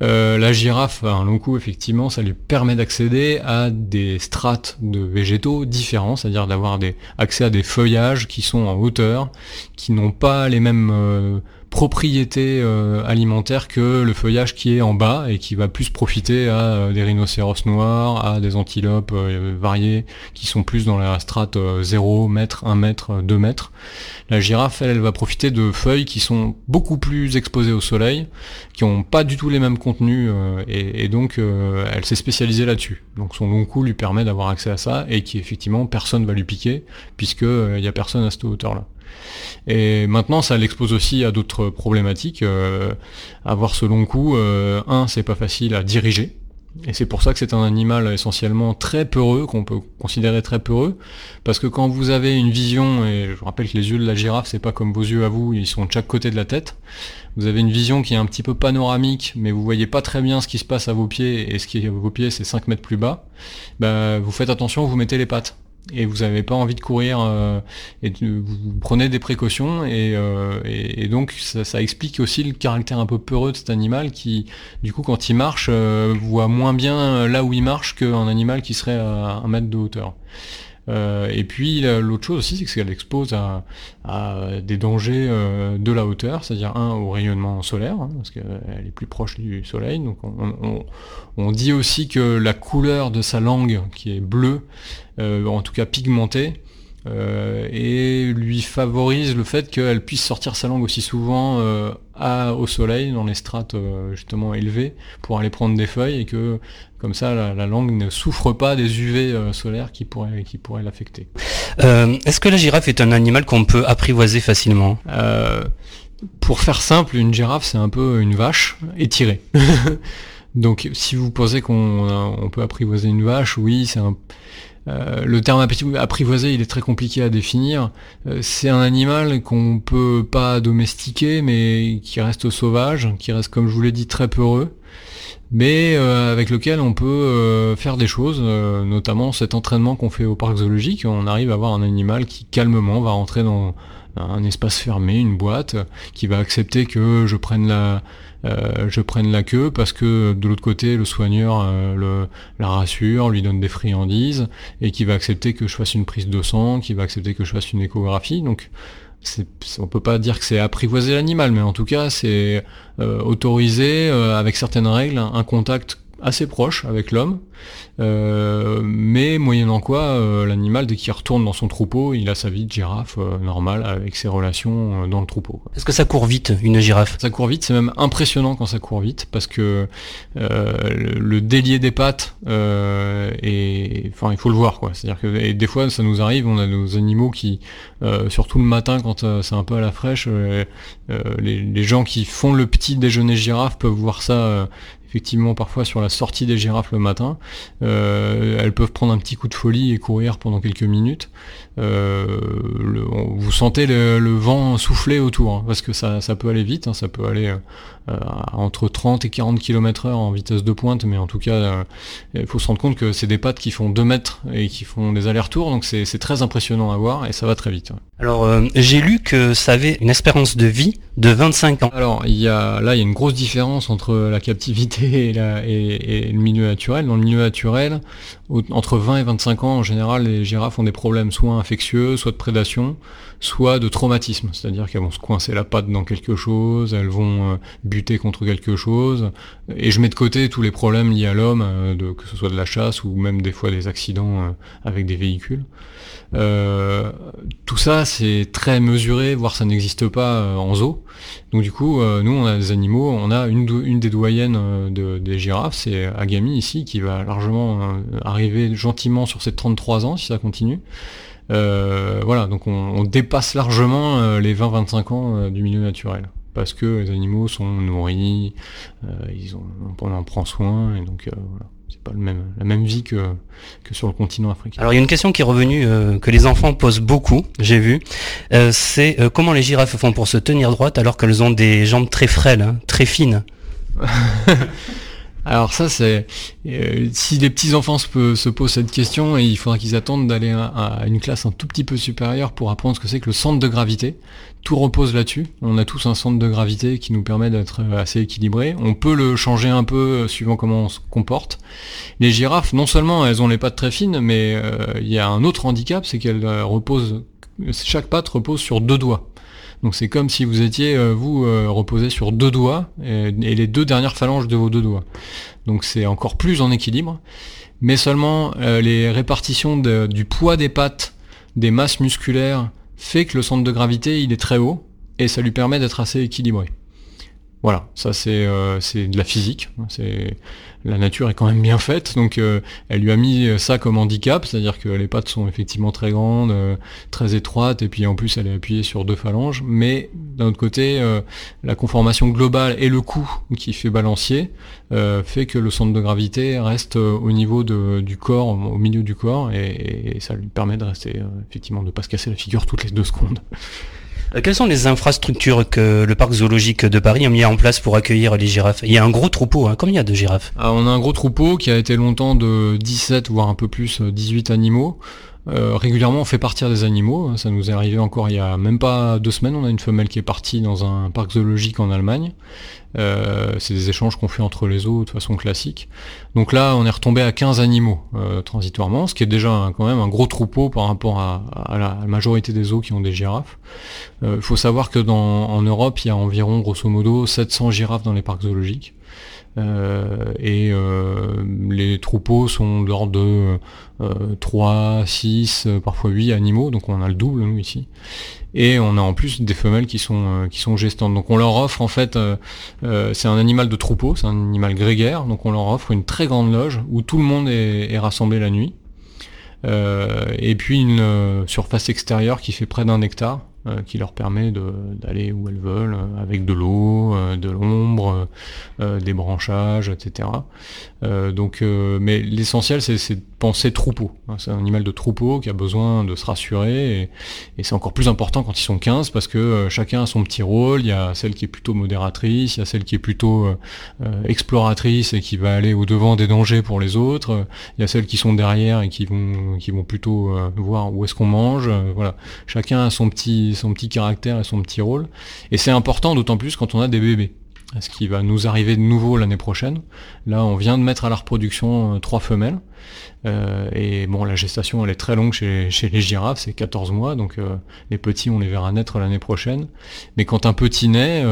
Speaker 12: Euh, la girafe a un long cou, effectivement, ça lui permet d'accéder à des strates de végétaux différents, c'est-à-dire d'avoir accès à des feuillages qui sont en hauteur, qui n'ont pas les mêmes euh, propriétés euh, que le feuillage qui est en bas et qui va plus profiter à euh, des rhinocéros noirs, à des antilopes euh, variées qui sont plus dans la strate 0 mètre, 1 mètre, 2 mètres. La girafe, elle, elle va profiter de feuilles qui sont beaucoup plus exposées au soleil, qui n'ont pas du tout les mêmes contenus et, donc elle s'est spécialisée là-dessus. Donc son long cou lui permet d'avoir accès à ça et qui effectivement personne va lui piquer puisqu'il n'y a personne à cette hauteur-là. Et maintenant, ça l'expose aussi à d'autres problématiques. Euh, avoir ce long cou, euh, un, c'est pas facile à diriger. Et c'est pour ça que c'est un animal essentiellement très peureux, qu'on peut considérer très peureux, parce que quand vous avez une vision, et je vous rappelle que les yeux de la girafe, c'est pas comme vos yeux à vous, ils sont de chaque côté de la tête, vous avez une vision qui est un petit peu panoramique, mais vous voyez pas très bien ce qui se passe à vos pieds, et ce qui est à vos pieds, c'est 5 mètres plus bas, bah, vous faites attention, vous mettez les pattes et vous n'avez pas envie de courir euh, et vous prenez des précautions et, euh, donc ça, explique aussi le caractère un peu peureux de cet animal qui du coup quand il marche euh, voit moins bien là où il marche qu'un animal qui serait à un mètre de hauteur. Euh, et puis l'autre chose aussi, c'est que qu'elle expose à, des dangers euh, de la hauteur, c'est-à-dire un au rayonnement solaire, hein, parce qu'elle est plus proche du soleil. Donc on, dit aussi que la couleur de sa langue, qui est bleue, euh, en tout cas pigmentée, et lui favorise le fait qu'elle puisse sortir sa langue aussi souvent au soleil, dans les strates justement élevées, pour aller prendre des feuilles, et que comme ça, la, langue ne souffre pas des UV euh, solaires qui pourraient, qui pourraient l'affecter.
Speaker 1: Euh, est-ce que la girafe est un animal qu'on peut apprivoiser facilement?
Speaker 12: Euh, Pour faire simple, une girafe, c'est un peu une vache étirée. Donc si vous pensez qu'on peut apprivoiser une vache, oui, c'est un... le terme apprivoiser, il est très compliqué à définir. c'est un animal qu'on peut pas domestiquer, mais qui reste sauvage, qui reste, comme je vous l'ai dit, très peureux mais euh, avec lequel on peut euh, faire des choses, euh, notamment cet entraînement qu'on fait au parc zoologique, on arrive à avoir un animal qui calmement va rentrer dans un espace fermé, une boîte, qui va accepter que je prenne la, je prenne la queue parce que de l'autre côté le soigneur le, la rassure, lui donne des friandises, et qui va accepter que je fasse une prise de sang, qui va accepter que je fasse une échographie. Donc on peut pas dire que c'est apprivoiser l'animal, mais en tout cas c'est euh, autoriser euh, avec certaines règles un contact assez proche avec l'homme, euh, mais moyennant quoi, euh, l'animal, dès qu'il retourne dans son troupeau, il a sa vie de girafe euh, normale avec ses relations dans le troupeau.
Speaker 1: Est-ce que ça court vite, une girafe?
Speaker 12: Ça court vite, c'est même impressionnant quand ça court vite, parce que le, délier des pattes, et, enfin, il faut le voir, quoi. C'est-à-dire que et des fois, ça nous arrive, on a nos animaux qui, surtout le matin, quand c'est un peu à la fraîche, les, les, gens qui font le petit déjeuner girafe peuvent voir ça effectivement parfois sur la sortie des girafes le matin. Euh, elles peuvent prendre un petit coup de folie et courir pendant quelques minutes. Euh, vous sentez le, vent souffler autour, hein, parce que ça, peut aller vite, hein, ça peut aller euh, entre 30 et 40 km heure en vitesse de pointe, mais en tout cas, il faut se rendre compte que c'est des pattes qui font 2 mètres et qui font des allers-retours, donc c'est très impressionnant à voir et ça va très vite.
Speaker 1: Alors, j'ai lu que ça avait une espérance de vie de 25 ans.
Speaker 12: Alors, il y a, là, il y a une grosse différence entre la captivité et, et le milieu naturel. Dans le milieu naturel, entre 20 et 25 ans, en général, les girafes ont des problèmes soit infectieux, soit de prédation, soit de traumatisme. C'est-à-dire qu'elles vont se coincer la patte dans quelque chose, elles vont euh, buter contre quelque chose. Et je mets de côté tous les problèmes liés à l'homme, euh, que ce soit de la chasse ou même des fois des accidents euh, avec des véhicules. Tout ça, c'est très mesuré, voire ça n'existe pas en zoo. Donc du coup, nous, on a des animaux, on a une, des doyennes des girafes, c'est Agami ici, qui va largement arriver gentiment sur ses 33 ans si ça continue. Euh, voilà, donc on, dépasse largement euh, les 20-25 ans euh, du milieu naturel. Parce que les animaux sont nourris, ils ont, on en prend soin, et donc voilà. C'est pas le même, la même vie que, que sur le continent africain.
Speaker 1: Alors il y a une question qui est revenue euh, que les enfants posent beaucoup, j'ai vu. Euh, c'est euh, comment les girafes font pour se tenir droite alors qu'elles ont des jambes très frêles, hein, très fines?
Speaker 12: Alors ça c'est si les petits enfants se, se, posent cette question, il faudra qu'ils attendent d'aller à, une classe un tout petit peu supérieure pour apprendre ce que c'est que le centre de gravité tout repose là-dessus. On a tous un centre de gravité qui nous permet d'être assez équilibré. On peut le changer un peu euh, suivant comment on se comporte. Les girafes, non seulement elles ont les pattes très fines, mais euh, il y a un autre handicap, c'est qu'elles euh, reposent, chaque patte repose sur deux doigts. Donc c'est comme si vous étiez, vous, reposé sur deux doigts et, les deux dernières phalanges de vos deux doigts. Donc c'est encore plus en équilibre. Mais seulement les répartitions du poids des pattes, des masses musculaires fait que le centre de gravité il est très haut et ça lui permet d'être assez équilibré. Voilà, ça c'est euh, de la physique, la nature est quand même bien faite, donc euh, elle lui a mis ça comme handicap, c'est-à-dire que les pattes sont effectivement très grandes, euh, très étroites, et puis en plus elle est appuyée sur deux phalanges, mais d'un autre côté, la conformation globale et le coup qui fait balancier fait que le centre de gravité reste au niveau du corps, au milieu du corps, et, et ça lui permet de rester effectivement de ne pas se casser la figure toutes les deux secondes.
Speaker 1: Euh, quelles sont les infrastructures que le parc zoologique de Paris a mis en place pour accueillir les girafes? Il y a un gros troupeau, hein. combien il y a de girafes
Speaker 12: ah, On a un gros troupeau qui a été longtemps de 17 voire un peu plus 18 euh, animaux. Euh, régulièrement on fait partir des animaux, ça nous est arrivé encore il y a même pas deux semaines, on a une femelle qui est partie dans un parc zoologique en Allemagne. Euh, c'est des échanges qu'on fait entre les eaux de façon classique. Donc là, on est retombé à 15 animaux euh, transitoirement, ce qui est déjà quand même un gros troupeau par rapport à, la, majorité des eaux qui ont des girafes. Il faut savoir que en Europe, il y a environ, grosso modo, 700 girafes dans les parcs zoologiques. Et les troupeaux sont de l'ordre de 3, 6, parfois 8 animaux, donc on a le double nous ici. Et on a en plus des femelles qui sont, euh, qui sont gestantes. Donc on leur offre en fait, euh, euh, c'est un animal de troupeau, c'est un animal grégaire, donc on leur offre une très grande loge où tout le monde est, est rassemblé la nuit. et puis une surface extérieure qui fait près d'un hectare, euh, qui leur permet d'aller où elles veulent, euh, avec de l'eau, euh, de l'ombre, des branchages, etc. donc, mais l'essentiel, c'est penser troupeau. Hein. C'est un animal de troupeau qui a besoin de se rassurer, et, c'est encore plus important quand ils sont 15, parce que chacun a son petit rôle, il y a celle qui est plutôt modératrice, il y a celle qui est plutôt exploratrice et qui va aller au devant des dangers pour les autres, il y a celles qui sont derrière et qui vont, qui vont plutôt voir où est-ce qu'on mange, voilà. Chacun a son petit, son petit caractère et son petit rôle. Et c'est important d'autant plus quand on a des bébés. Ce qui va nous arriver de nouveau l'année prochaine. Là, on vient de mettre à la reproduction euh, trois femelles. Euh, et bon, la gestation, elle est très longue chez, les girafes, c'est 14 mois, donc euh, les petits, on les verra naître l'année prochaine. Mais quand un petit naît,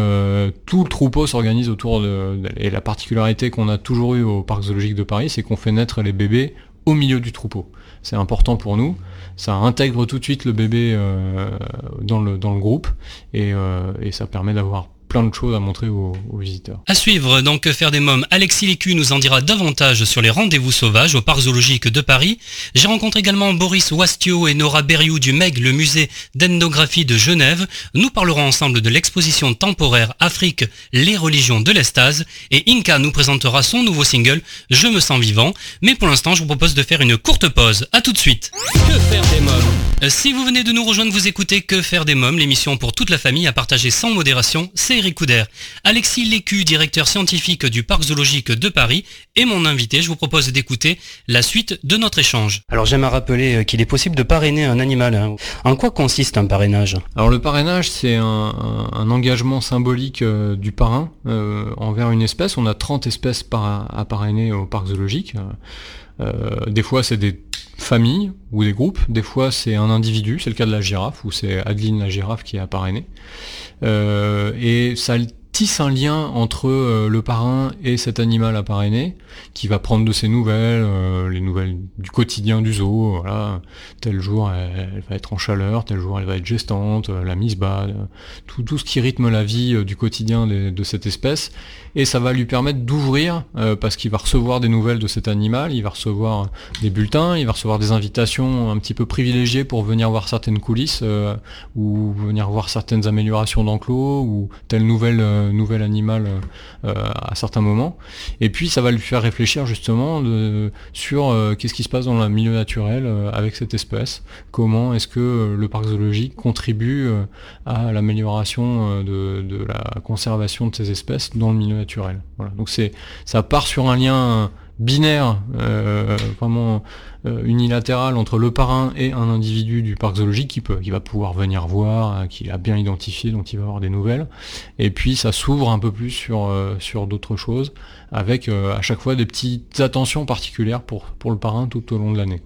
Speaker 12: tout le troupeau s'organise autour de... Et la particularité qu'on a toujours eu au Parc zoologique de Paris, c'est qu'on fait naître les bébés au milieu du troupeau. C'est important pour nous ça intègre tout de suite le bébé euh, dans, le, dans le groupe et, euh, et ça permet d'avoir plein de choses à montrer aux, visiteurs.
Speaker 1: À suivre, donc faire des mômes, Alexis Lécu nous en dira davantage sur les rendez-vous sauvages au parc zoologique de Paris. J'ai rencontré également Boris Wastio et Nora Berriou du MEG, le musée d'ethnographie de Genève. Nous parlerons ensemble de l'exposition temporaire Afrique, les religions de l'Estase et Inca nous présentera son nouveau single Je me sens vivant. Mais pour l'instant, je vous propose de faire une courte pause. A tout de suite. Que faire des mômes? Si vous venez de nous rejoindre, vous écoutez Que faire des mômes, l'émission pour toute la famille à partager sans modération, c'est Eric Couder. Alexis Lécu, directeur scientifique du Parc zoologique de Paris, est mon invité. Je vous propose d'écouter la suite de notre échange. Alors j'aime à rappeler euh, qu'il est possible de parrainer un animal. Hein. En quoi consiste un parrainage?
Speaker 12: Alors le parrainage, c'est un, engagement symbolique euh, du parrain euh, envers une espèce. On a 30 espèces à parrainer au Parc zoologique. des fois, c'est des familles ou des groupes. Des fois, c'est un individu. C'est le cas de la girafe, où c'est Adeline la girafe qui a parrainé. Euh, et ça tisse un lien entre euh, le parrain et cet animal à parrainer, qui va prendre de ses nouvelles, euh, les nouvelles du quotidien du zoo, voilà, tel jour elle, va être en chaleur, tel jour elle va être gestante, la mise bas, tout, tout, ce qui rythme la vie du quotidien de cette espèce, et ça va lui permettre d'ouvrir euh, parce qu'il va recevoir des nouvelles de cet animal, il va recevoir des bulletins, il va recevoir des invitations un petit peu privilégiées pour venir voir certaines coulisses euh, ou venir voir certaines améliorations d'enclos ou telle nouvelle nouvel animal à certains moments. Et puis ça va lui faire réfléchir justement sur qu'est-ce qui se passe dans le milieu naturel avec cette espèce, comment est-ce que le parc zoologique contribue à l'amélioration de, la conservation de ces espèces dans le milieu naturel. Donc c'est ça part sur un lien binaire, euh, vraiment euh, unilatéral entre le parrain et un individu du parc zoologique qui, peut, qui va pouvoir venir voir, euh, qui a bien identifié, dont il va avoir des nouvelles. Et puis ça s'ouvre un peu plus sur, sur d'autres choses, avec à chaque fois des petites attentions particulières pour, pour le parrain tout au long de l'année.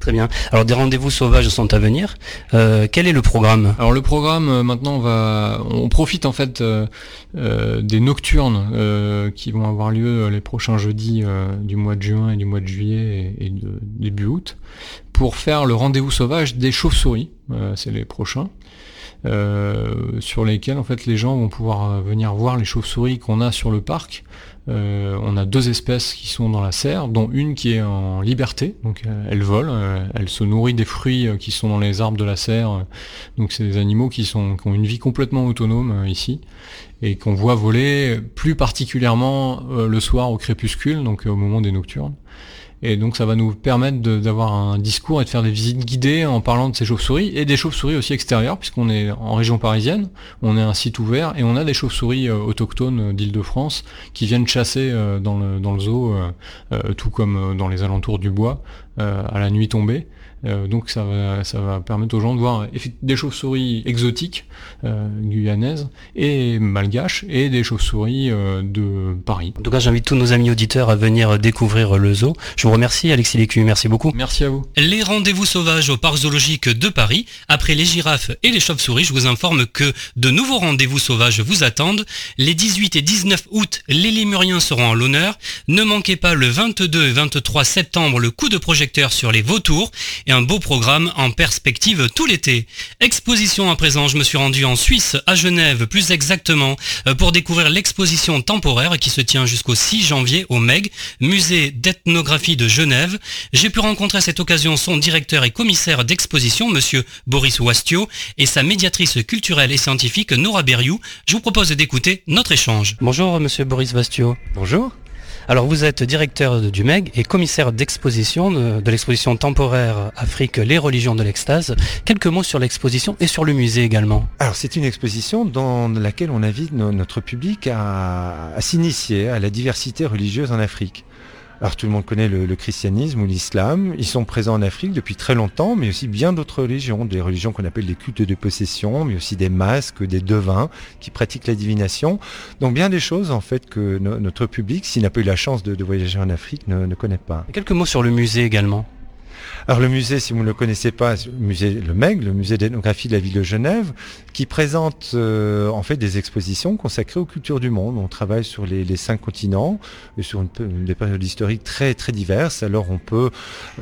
Speaker 1: Très bien. Alors des rendez-vous sauvages sont à venir. Euh, quel est le programme?
Speaker 12: Alors le programme euh, maintenant on va on profite en fait euh, des nocturnes qui vont avoir lieu les prochains jeudis du mois de juin et du mois de juillet et, de début août pour faire le rendez-vous sauvage des chauves-souris. C'est les prochains. sur lesquels en fait les gens vont pouvoir venir voir les chauves-souris qu'on a sur le parc euh, on a deux espèces qui sont dans la serre, dont une qui est en liberté, donc euh, elle vole, euh, elle se nourrit des fruits qui sont dans les arbres de la serre, donc c'est des animaux qui, sont, qui ont une vie complètement autonome ici, et qu'on voit voler plus particulièrement le soir au crépuscule, donc au moment des nocturnes. Et donc ça va nous permettre d'avoir un discours et de faire des visites guidées en parlant de ces chauves-souris et des chauves-souris aussi extérieures puisqu'on est en région parisienne, on est un site ouvert et on a des chauves-souris euh, autochtones d'Île-de-France qui viennent chasser euh, dans le, dans le zoo, euh, tout comme dans les alentours du bois, à la nuit tombée. Euh, donc ça va, ça va permettre aux gens de voir des chauves-souris exotiques euh, guyanaises et malgaches et des chauves-souris euh, de Paris.
Speaker 1: En tout cas, j'invite tous nos amis auditeurs à venir découvrir le zoo. Je vous remercie Alexis Lécu, merci beaucoup.
Speaker 12: Merci à vous.
Speaker 1: Les rendez-vous sauvages au parc zoologique de Paris, après les girafes et les chauves-souris, je vous informe que de nouveaux rendez-vous sauvages vous attendent. Les 18 et 19 août, les lémuriens seront à l'honneur. Ne manquez pas le 22 et 23 septembre le coup de projecteur sur les vautours un beau programme en perspective tout l'été. Exposition à présent, je me suis rendu en Suisse, à Genève plus exactement, euh, pour découvrir l'exposition temporaire qui se tient jusqu'au 6 janvier au MEG, musée d'ethnographie de Genève. J'ai pu rencontrer à cette occasion son directeur et commissaire d'exposition, monsieur Boris Wastio, et sa médiatrice culturelle et scientifique, Nora Berriou. Je vous propose d'écouter notre échange. Bonjour monsieur Boris Wastio.
Speaker 13: Bonjour.
Speaker 1: Alors vous êtes directeur du MEG et commissaire d'exposition de, l'exposition temporaire Afrique, les religions de l'extase. Quelques mots sur l'exposition et sur le musée également.
Speaker 13: Alors c'est une exposition dans laquelle on invite notre public à s'initier à la diversité religieuse en Afrique. Alors tout le monde connaît le, christianisme ou l'islam. Ils sont présents en Afrique depuis très longtemps, mais aussi bien d'autres religions, des religions qu'on appelle des cultes de possession, mais aussi des masques, des devins qui pratiquent la divination. Donc bien des choses en fait que notre public, s'il n'a pas eu la chance de, voyager en Afrique, ne connaît pas.
Speaker 1: Quelques mots sur le musée également.
Speaker 13: Alors le musée, si vous ne le connaissez pas, le musée Le MEG, le musée d'ethnographie de la ville de Genève, qui présente euh, en fait des expositions consacrées aux cultures du monde. On travaille sur les, cinq continents et sur des périodes historiques très très diverses. Alors on peut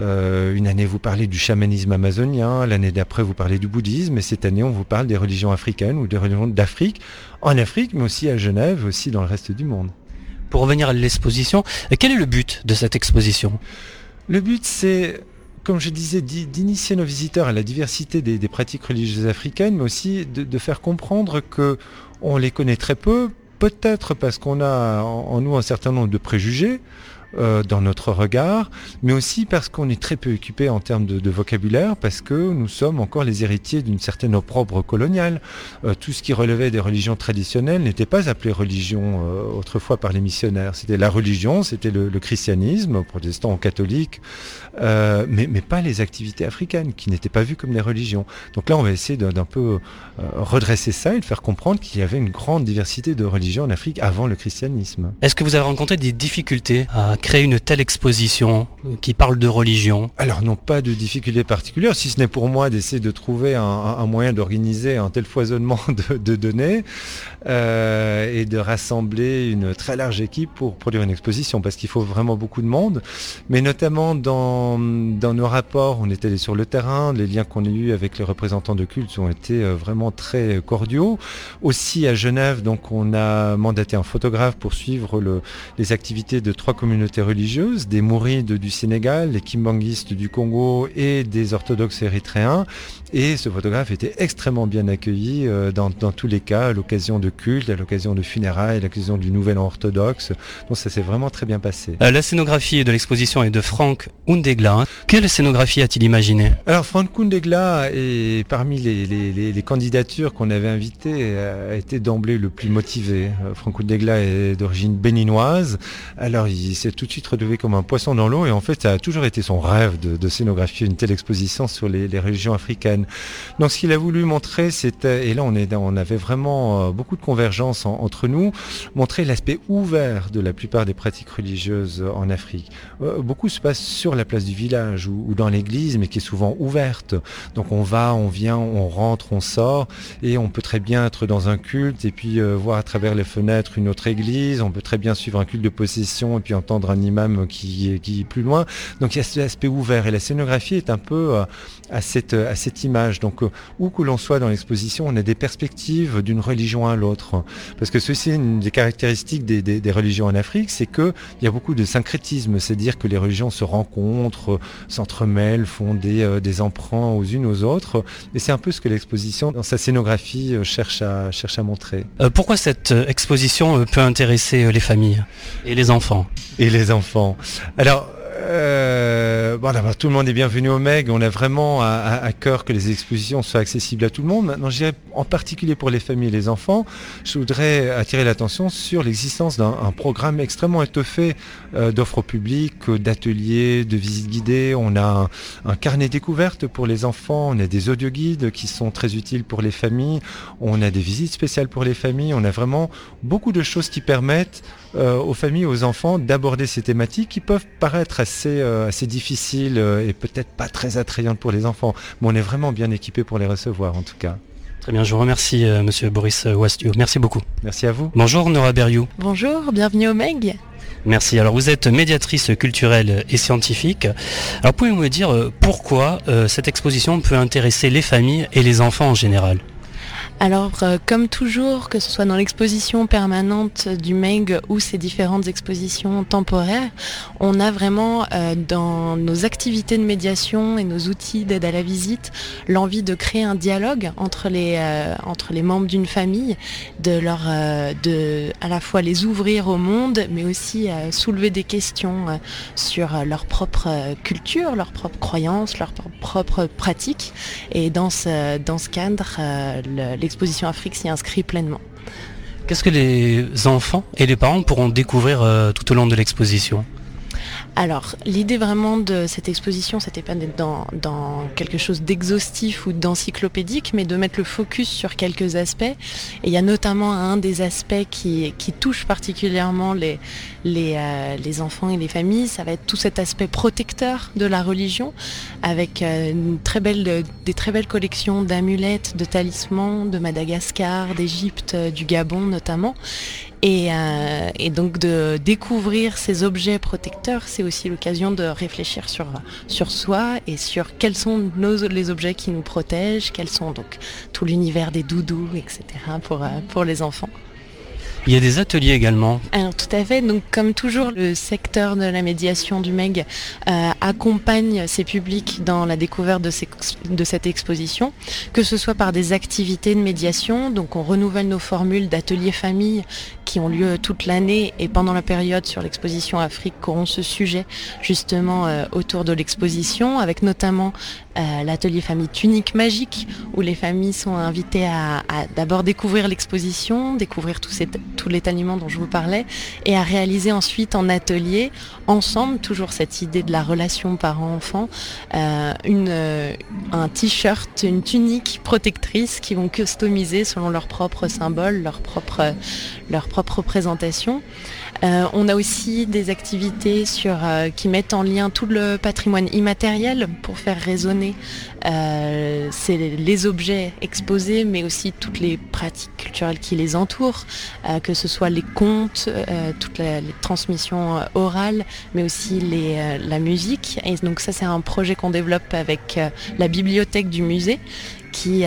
Speaker 13: euh, une année vous parler du chamanisme amazonien, l'année d'après vous parler du bouddhisme, et cette année on vous parle des religions africaines ou des religions d'Afrique, en Afrique, mais aussi à Genève, aussi dans le reste du monde.
Speaker 1: Pour revenir à l'exposition, quel est le but de cette exposition?
Speaker 13: Le but c'est comme je disais, d'initier nos visiteurs à la diversité des, pratiques religieuses africaines, mais aussi de, faire comprendre que on les connaît très peu, peut-être parce qu'on a en, nous un certain nombre de préjugés, euh, dans notre regard, mais aussi parce qu'on est très peu équipé en termes de, vocabulaire, parce que nous sommes encore les héritiers d'une certaine opprobre coloniale. Euh, tout ce qui relevait des religions traditionnelles n'était pas appelé religion euh, autrefois par les missionnaires. C'était la religion, c'était le, christianisme, protestant ou catholique, mais, mais, pas les activités africaines, qui n'étaient pas vues comme des religions. Donc là, on va essayer d'un peu redresser ça et de faire comprendre qu'il y avait une grande diversité de religions en Afrique avant le christianisme.
Speaker 1: Est-ce que vous avez rencontré des difficultés à créer une telle exposition qui parle de religion
Speaker 13: Alors non, pas de difficulté particulière, si ce n'est pour moi d'essayer de trouver un, moyen d'organiser un tel foisonnement de, données euh, et de rassembler une très large équipe pour produire une exposition, parce qu'il faut vraiment beaucoup de monde, mais notamment dans, nos rapports, on est allé sur le terrain, les liens qu'on a eus avec les représentants de culte ont été euh, vraiment très cordiaux. Aussi à Genève, donc on a mandaté un photographe pour suivre le, les activités de trois communautés communautés religieuses, des Mourides du Sénégal, des Kimbanguistes du Congo et des orthodoxes érythréens. Et ce photographe était extrêmement bien accueilli euh, dans, tous les cas, à l'occasion de cultes, à l'occasion de funérailles, à l'occasion du Nouvel An orthodoxe. Donc ça s'est vraiment très bien passé.
Speaker 1: Euh, la scénographie de l'exposition est de Franck Undegla. Quelle scénographie a-t-il imaginé?
Speaker 13: Alors Franck Undegla est parmi les, candidatures qu'on avait invitées, a été d'emblée le plus motivé. Euh, Franck Undegla est d'origine béninoise. Alors il s'est tout de suite relevé comme un poisson dans l'eau et en fait ça a toujours été son rêve de, scénographier une telle exposition sur les, les religions africaines. Donc ce qu'il a voulu montrer, c'était, et là on, est, on avait vraiment euh, beaucoup de convergence entre nous, montrer l'aspect ouvert de la plupart des pratiques religieuses en Afrique. Euh, beaucoup se passe sur la place du village ou, dans l'église, mais qui est souvent ouverte. Donc on va, on vient, on rentre, on sort, et on peut très bien être dans un culte et puis euh, voir à travers les fenêtres une autre église. On peut très bien suivre un culte de possession et puis entendre un imam qui, qui est plus loin. Donc il y a cet aspect ouvert et la scénographie est un peu à cette, à cette image. Donc euh, où que l'on soit dans l'exposition, on a des perspectives d'une religion à l'autre. Parce que ceci est une des caractéristiques des, religions en Afrique, c'est qu'il y a beaucoup de syncrétisme, c'est-à-dire que les religions se rencontrent, s'entremêlent, font des, euh, des emprunts aux unes aux autres. Et c'est un peu ce que l'exposition, dans sa scénographie, euh, cherche à, cherche à montrer.
Speaker 1: pourquoi cette exposition peut intéresser les familles et les enfants?
Speaker 13: Et les enfants. Alors, euh, bon, tout le monde est bienvenu au MEG. On a vraiment à, cœur que les expositions soient accessibles à tout le monde. Maintenant, je dirais en particulier pour les familles et les enfants, je voudrais attirer l'attention sur l'existence d'un programme extrêmement étoffé euh, d'offres publiques, d'ateliers, de visites guidées. On a un, carnet découverte pour les enfants. On a des audioguides qui sont très utiles pour les familles. On a des visites spéciales pour les familles. On a vraiment beaucoup de choses qui permettent euh, aux familles, aux enfants d'aborder ces thématiques qui peuvent paraître assez, euh, assez difficiles euh, et peut-être pas très attrayantes pour les enfants. Mais on est vraiment bien équipé pour les recevoir en tout cas.
Speaker 1: Très bien, je vous remercie Monsieur Boris Wastio. Merci beaucoup.
Speaker 13: Merci à vous.
Speaker 1: Bonjour Nora Berriou.
Speaker 14: Bonjour, bienvenue au MEG.
Speaker 1: Merci. Alors vous êtes médiatrice culturelle et scientifique. Alors pouvez-vous me dire pourquoi cette exposition peut intéresser les familles et les enfants en général?
Speaker 14: Alors, euh, comme toujours, que ce soit dans l'exposition permanente du MEG ou ces différentes expositions temporaires, on a vraiment euh, dans nos activités de médiation et nos outils d'aide à la visite l'envie de créer un dialogue entre les, euh, entre les membres d'une famille, de leur, de à la fois les ouvrir au monde, mais aussi soulever des questions sur leur propre culture, leur propre croyances, leurs propres pratiques. Et dans ce, dans ce cadre, les l'exposition Afrique s'y inscrit pleinement.
Speaker 1: Qu'est-ce que les enfants et les parents pourront découvrir euh, tout au long de l'exposition?
Speaker 14: Alors, l'idée vraiment de cette exposition, c'était pas d'être dans, quelque chose d'exhaustif ou d'encyclopédique, mais de mettre le focus sur quelques aspects. Et il y a notamment un des aspects qui, touche particulièrement les, euh, les, enfants et les familles, ça va être tout cet aspect protecteur de la religion, avec euh, des très belles collections d'amulettes, de talismans de Madagascar, d'Égypte, euh, du Gabon notamment. Et, donc de découvrir ces objets protecteurs, c'est aussi l'occasion de réfléchir sur, soi et sur quels sont les objets qui nous protègent, quels sont donc tout l'univers des doudous, etc. pour, pour les enfants.
Speaker 1: Il y a des ateliers également.
Speaker 14: Alors tout à fait. Donc comme toujours, le secteur de la médiation du MEG euh, accompagne ses publics dans la découverte de, cette exposition, que ce soit par des activités de médiation. Donc on renouvelle nos formules d'ateliers famille qui ont lieu toute l'année et pendant la période sur l'exposition Afrique auront ce sujet justement euh, autour de l'exposition, avec notamment euh, l'atelier famille tunique magique où les familles sont invitées à, d'abord découvrir l'exposition, découvrir tous, les dont je vous parlais et à réaliser ensuite en atelier ensemble, toujours cette idée de la relation parent-enfant, euh, une, un t-shirt, une tunique protectrice qui vont customiser selon leurs propres symboles, propres propre représentation. Euh, on a aussi des activités sur, euh, qui mettent en lien tout le patrimoine immatériel pour faire résonner euh, les objets exposés, mais aussi toutes les pratiques culturelles qui les entourent, que ce soit les contes, toutes les, transmissions orales, mais aussi la musique. Et donc ça, c'est un projet qu'on développe avec la bibliothèque du musée qui,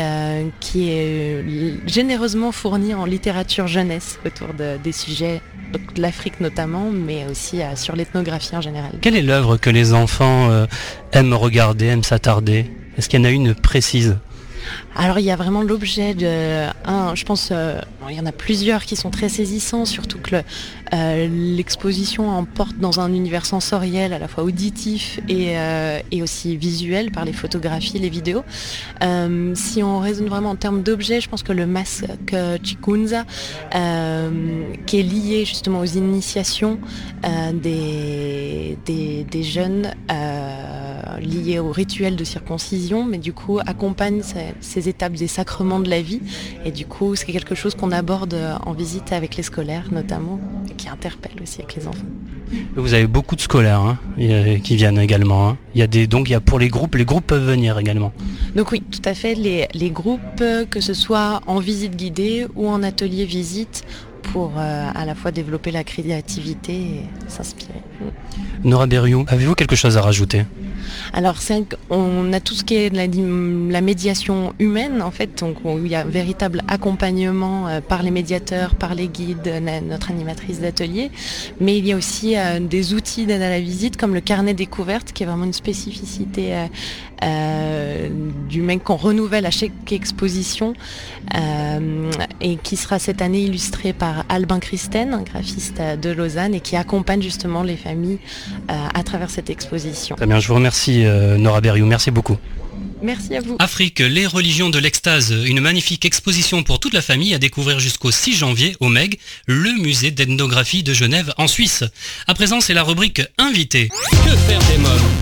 Speaker 14: qui est généreusement fourni en littérature jeunesse autour des sujets de l'Afrique notamment, mais aussi sur l'ethnographie en général.
Speaker 1: Quelle est l'œuvre que les enfants aiment regarder, aiment s'attarder? Est-ce qu'il y en a une précise?
Speaker 14: Alors il y a vraiment l'objet de un, je pense, euh, il y en a plusieurs qui sont très saisissants, surtout que euh, l'exposition emporte dans un univers sensoriel à la fois auditif et, euh, aussi visuel par les photographies, les vidéos. si on raisonne vraiment en termes d'objets, je pense que le masque Chikunza, qui est lié justement aux initiations des, jeunes liés au rituel de circoncision, mais du coup accompagne ces étapes des sacrements de la vie. Et du coup, c'est quelque chose qu'on aborde en visite avec les scolaires notamment, et qui interpelle aussi avec les enfants.
Speaker 1: Vous avez beaucoup de scolaires hein, qui viennent également. Hein. Il y a des, donc il y a pour les groupes, les groupes peuvent venir également.
Speaker 14: Donc oui, tout à fait. Les, les groupes, que ce soit en visite guidée ou en atelier visite, pour euh, à la fois développer la créativité et s'inspirer.
Speaker 1: Nora Berriou, avez-vous quelque chose à rajouter?
Speaker 14: Alors on a tout ce qui est la, médiation humaine en fait, donc il y a un véritable accompagnement euh, par les médiateurs, par les guides, notre animatrice d'atelier, mais il y a aussi euh, des outils d'aide à la visite comme le carnet découverte qui est vraiment une spécificité euh, du mec qu'on renouvelle à chaque exposition et qui sera cette année illustré par Albin Christen, un graphiste de Lausanne et qui accompagne justement les familles à travers cette exposition.
Speaker 1: Très bien, je vous. Merci euh, Nora Berriou, merci beaucoup.
Speaker 14: Merci à vous.
Speaker 1: Afrique, les religions de l'extase, une magnifique exposition pour toute la famille à découvrir jusqu'au 6 janvier au MEG, le musée d'ethnographie de Genève en Suisse. À présent, c'est la rubrique Invité. Que faire des mômes?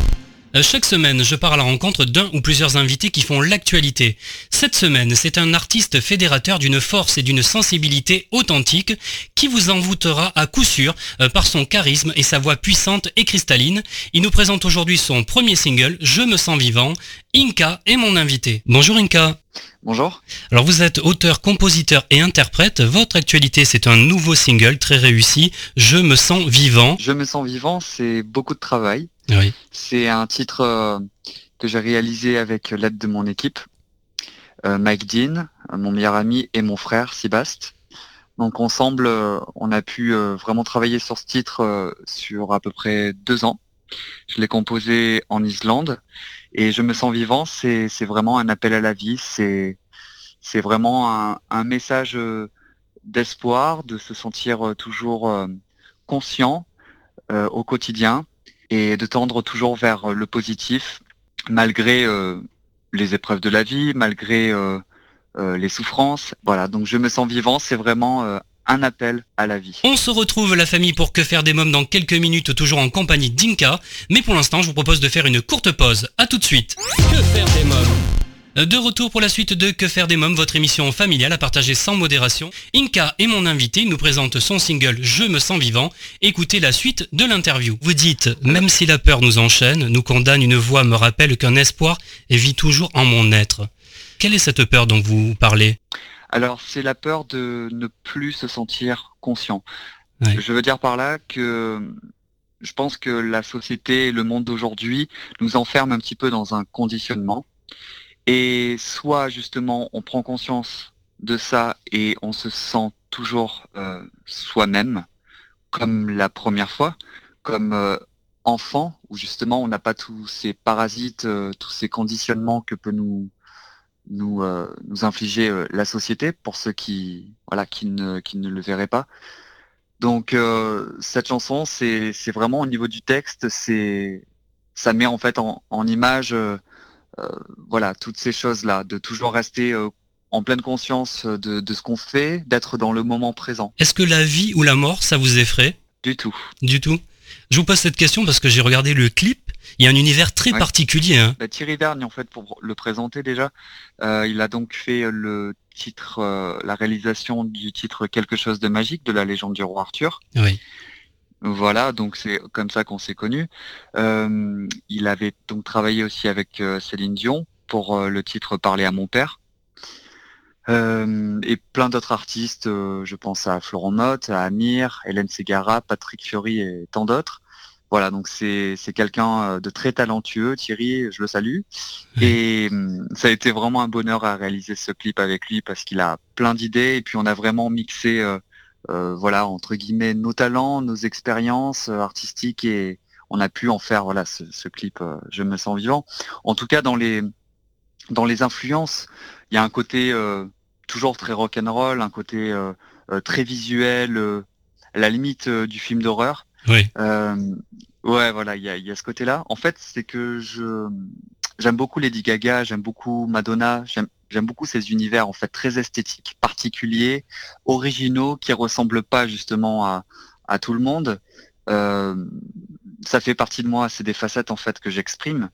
Speaker 1: Chaque semaine, je pars à la rencontre d'un ou plusieurs invités qui font l'actualité. Cette semaine, c'est un artiste fédérateur d'une force et d'une sensibilité authentique qui vous envoûtera à coup sûr euh, par son charisme et sa voix puissante et cristalline. Il nous présente aujourd'hui son premier single, Je me sens vivant. Inka est mon invité. Bonjour Inka.
Speaker 15: Bonjour.
Speaker 1: Alors vous êtes auteur, compositeur et interprète. Votre actualité, c'est un nouveau single très réussi, Je me sens vivant.
Speaker 15: Je me sens vivant, c'est beaucoup de travail. C'est un titre euh, que j'ai réalisé avec l'aide de mon équipe, euh, Mike Dean, mon meilleur ami, et mon frère Sibast. Donc ensemble, euh, on a pu vraiment travailler sur ce titre sur à peu près deux ans. Je l'ai composé en Islande et je me sens vivant. C'est vraiment un appel à la vie. C'est c'est vraiment un message d'espoir, de se sentir toujours conscient au quotidien et de tendre toujours vers euh, le positif malgré euh, les épreuves de la vie, malgré euh, les souffrances. Voilà, donc je me sens vivant, c'est vraiment un appel à la vie.
Speaker 1: On se retrouve la famille pour Que faire des mômes dans quelques minutes, toujours en compagnie d'Inka, mais pour l'instant je vous propose de faire une courte pause. A tout de suite. Que faire des mômes de retour pour la suite de Que faire des mômes, votre émission familiale à partager sans modération. Inka est mon invité, nous présente son single Je me sens vivant. Écoutez la suite de l'interview. Vous dites, même si la peur nous enchaîne, nous condamne, une voix me rappelle qu'un espoir vit toujours en mon être. Quelle est cette peur dont vous parlez?
Speaker 15: Alors, c'est la peur de ne plus se sentir conscient. Je veux dire par là que je pense que la société et le monde d'aujourd'hui nous enferment un petit peu dans un conditionnement et soit justement on prend conscience de ça et on se sent toujours euh, soi-même, comme la première fois, comme euh, enfant, où justement on n'a pas tous ces parasites, euh, tous ces conditionnements que peut nous nous, infliger la société pour ceux qui voilà qui ne le verraient pas. Donc cette chanson, c'est vraiment au niveau du texte, c'est ça met en fait en, image voilà, toutes ces choses-là, de toujours rester euh, en pleine conscience de, ce qu'on fait, d'être dans le moment présent.
Speaker 1: Est-ce que la vie ou la mort, ça vous effraie?
Speaker 15: Du tout.
Speaker 1: Du tout. Je vous pose cette question parce que j'ai regardé le clip. Il y a un univers très particulier. Hein.
Speaker 15: Bah, Thierry Vergne, en fait, pour le présenter déjà, euh, il a donc fait le titre, la réalisation du titre Quelque chose de magique de la légende du roi Arthur.
Speaker 1: Oui.
Speaker 15: Voilà, donc c'est comme ça qu'on s'est connus. Euh, il avait donc travaillé aussi avec euh, Céline Dion pour euh, le titre Parler à mon père. et plein d'autres artistes, je pense à Florent Mott, à Amir, Hélène Segara, Patrick Fiori et tant d'autres. Voilà, donc c'est quelqu'un de très talentueux, Thierry, je le salue. Et hum, ça a été vraiment un bonheur à réaliser ce clip avec lui parce qu'il a plein d'idées et puis on a vraiment mixé, voilà, entre guillemets, nos talents, nos expériences artistiques et on a pu en faire, voilà, ce, ce clip. je me sens vivant. En tout cas, dans les dans les influences, il y a un côté toujours très rock'n'roll, un côté euh, euh, très visuel, euh, à la limite du film d'horreur.
Speaker 1: Oui.
Speaker 15: ouais, voilà, il y a, ce côté-là. En fait, c'est que je j'aime beaucoup Lady Gaga, j'aime beaucoup Madonna, j'aime beaucoup ces univers en fait très esthétiques, particuliers, originaux, qui ressemblent pas justement à, à tout le monde. ça fait partie de moi, c'est des facettes en fait que j'exprime.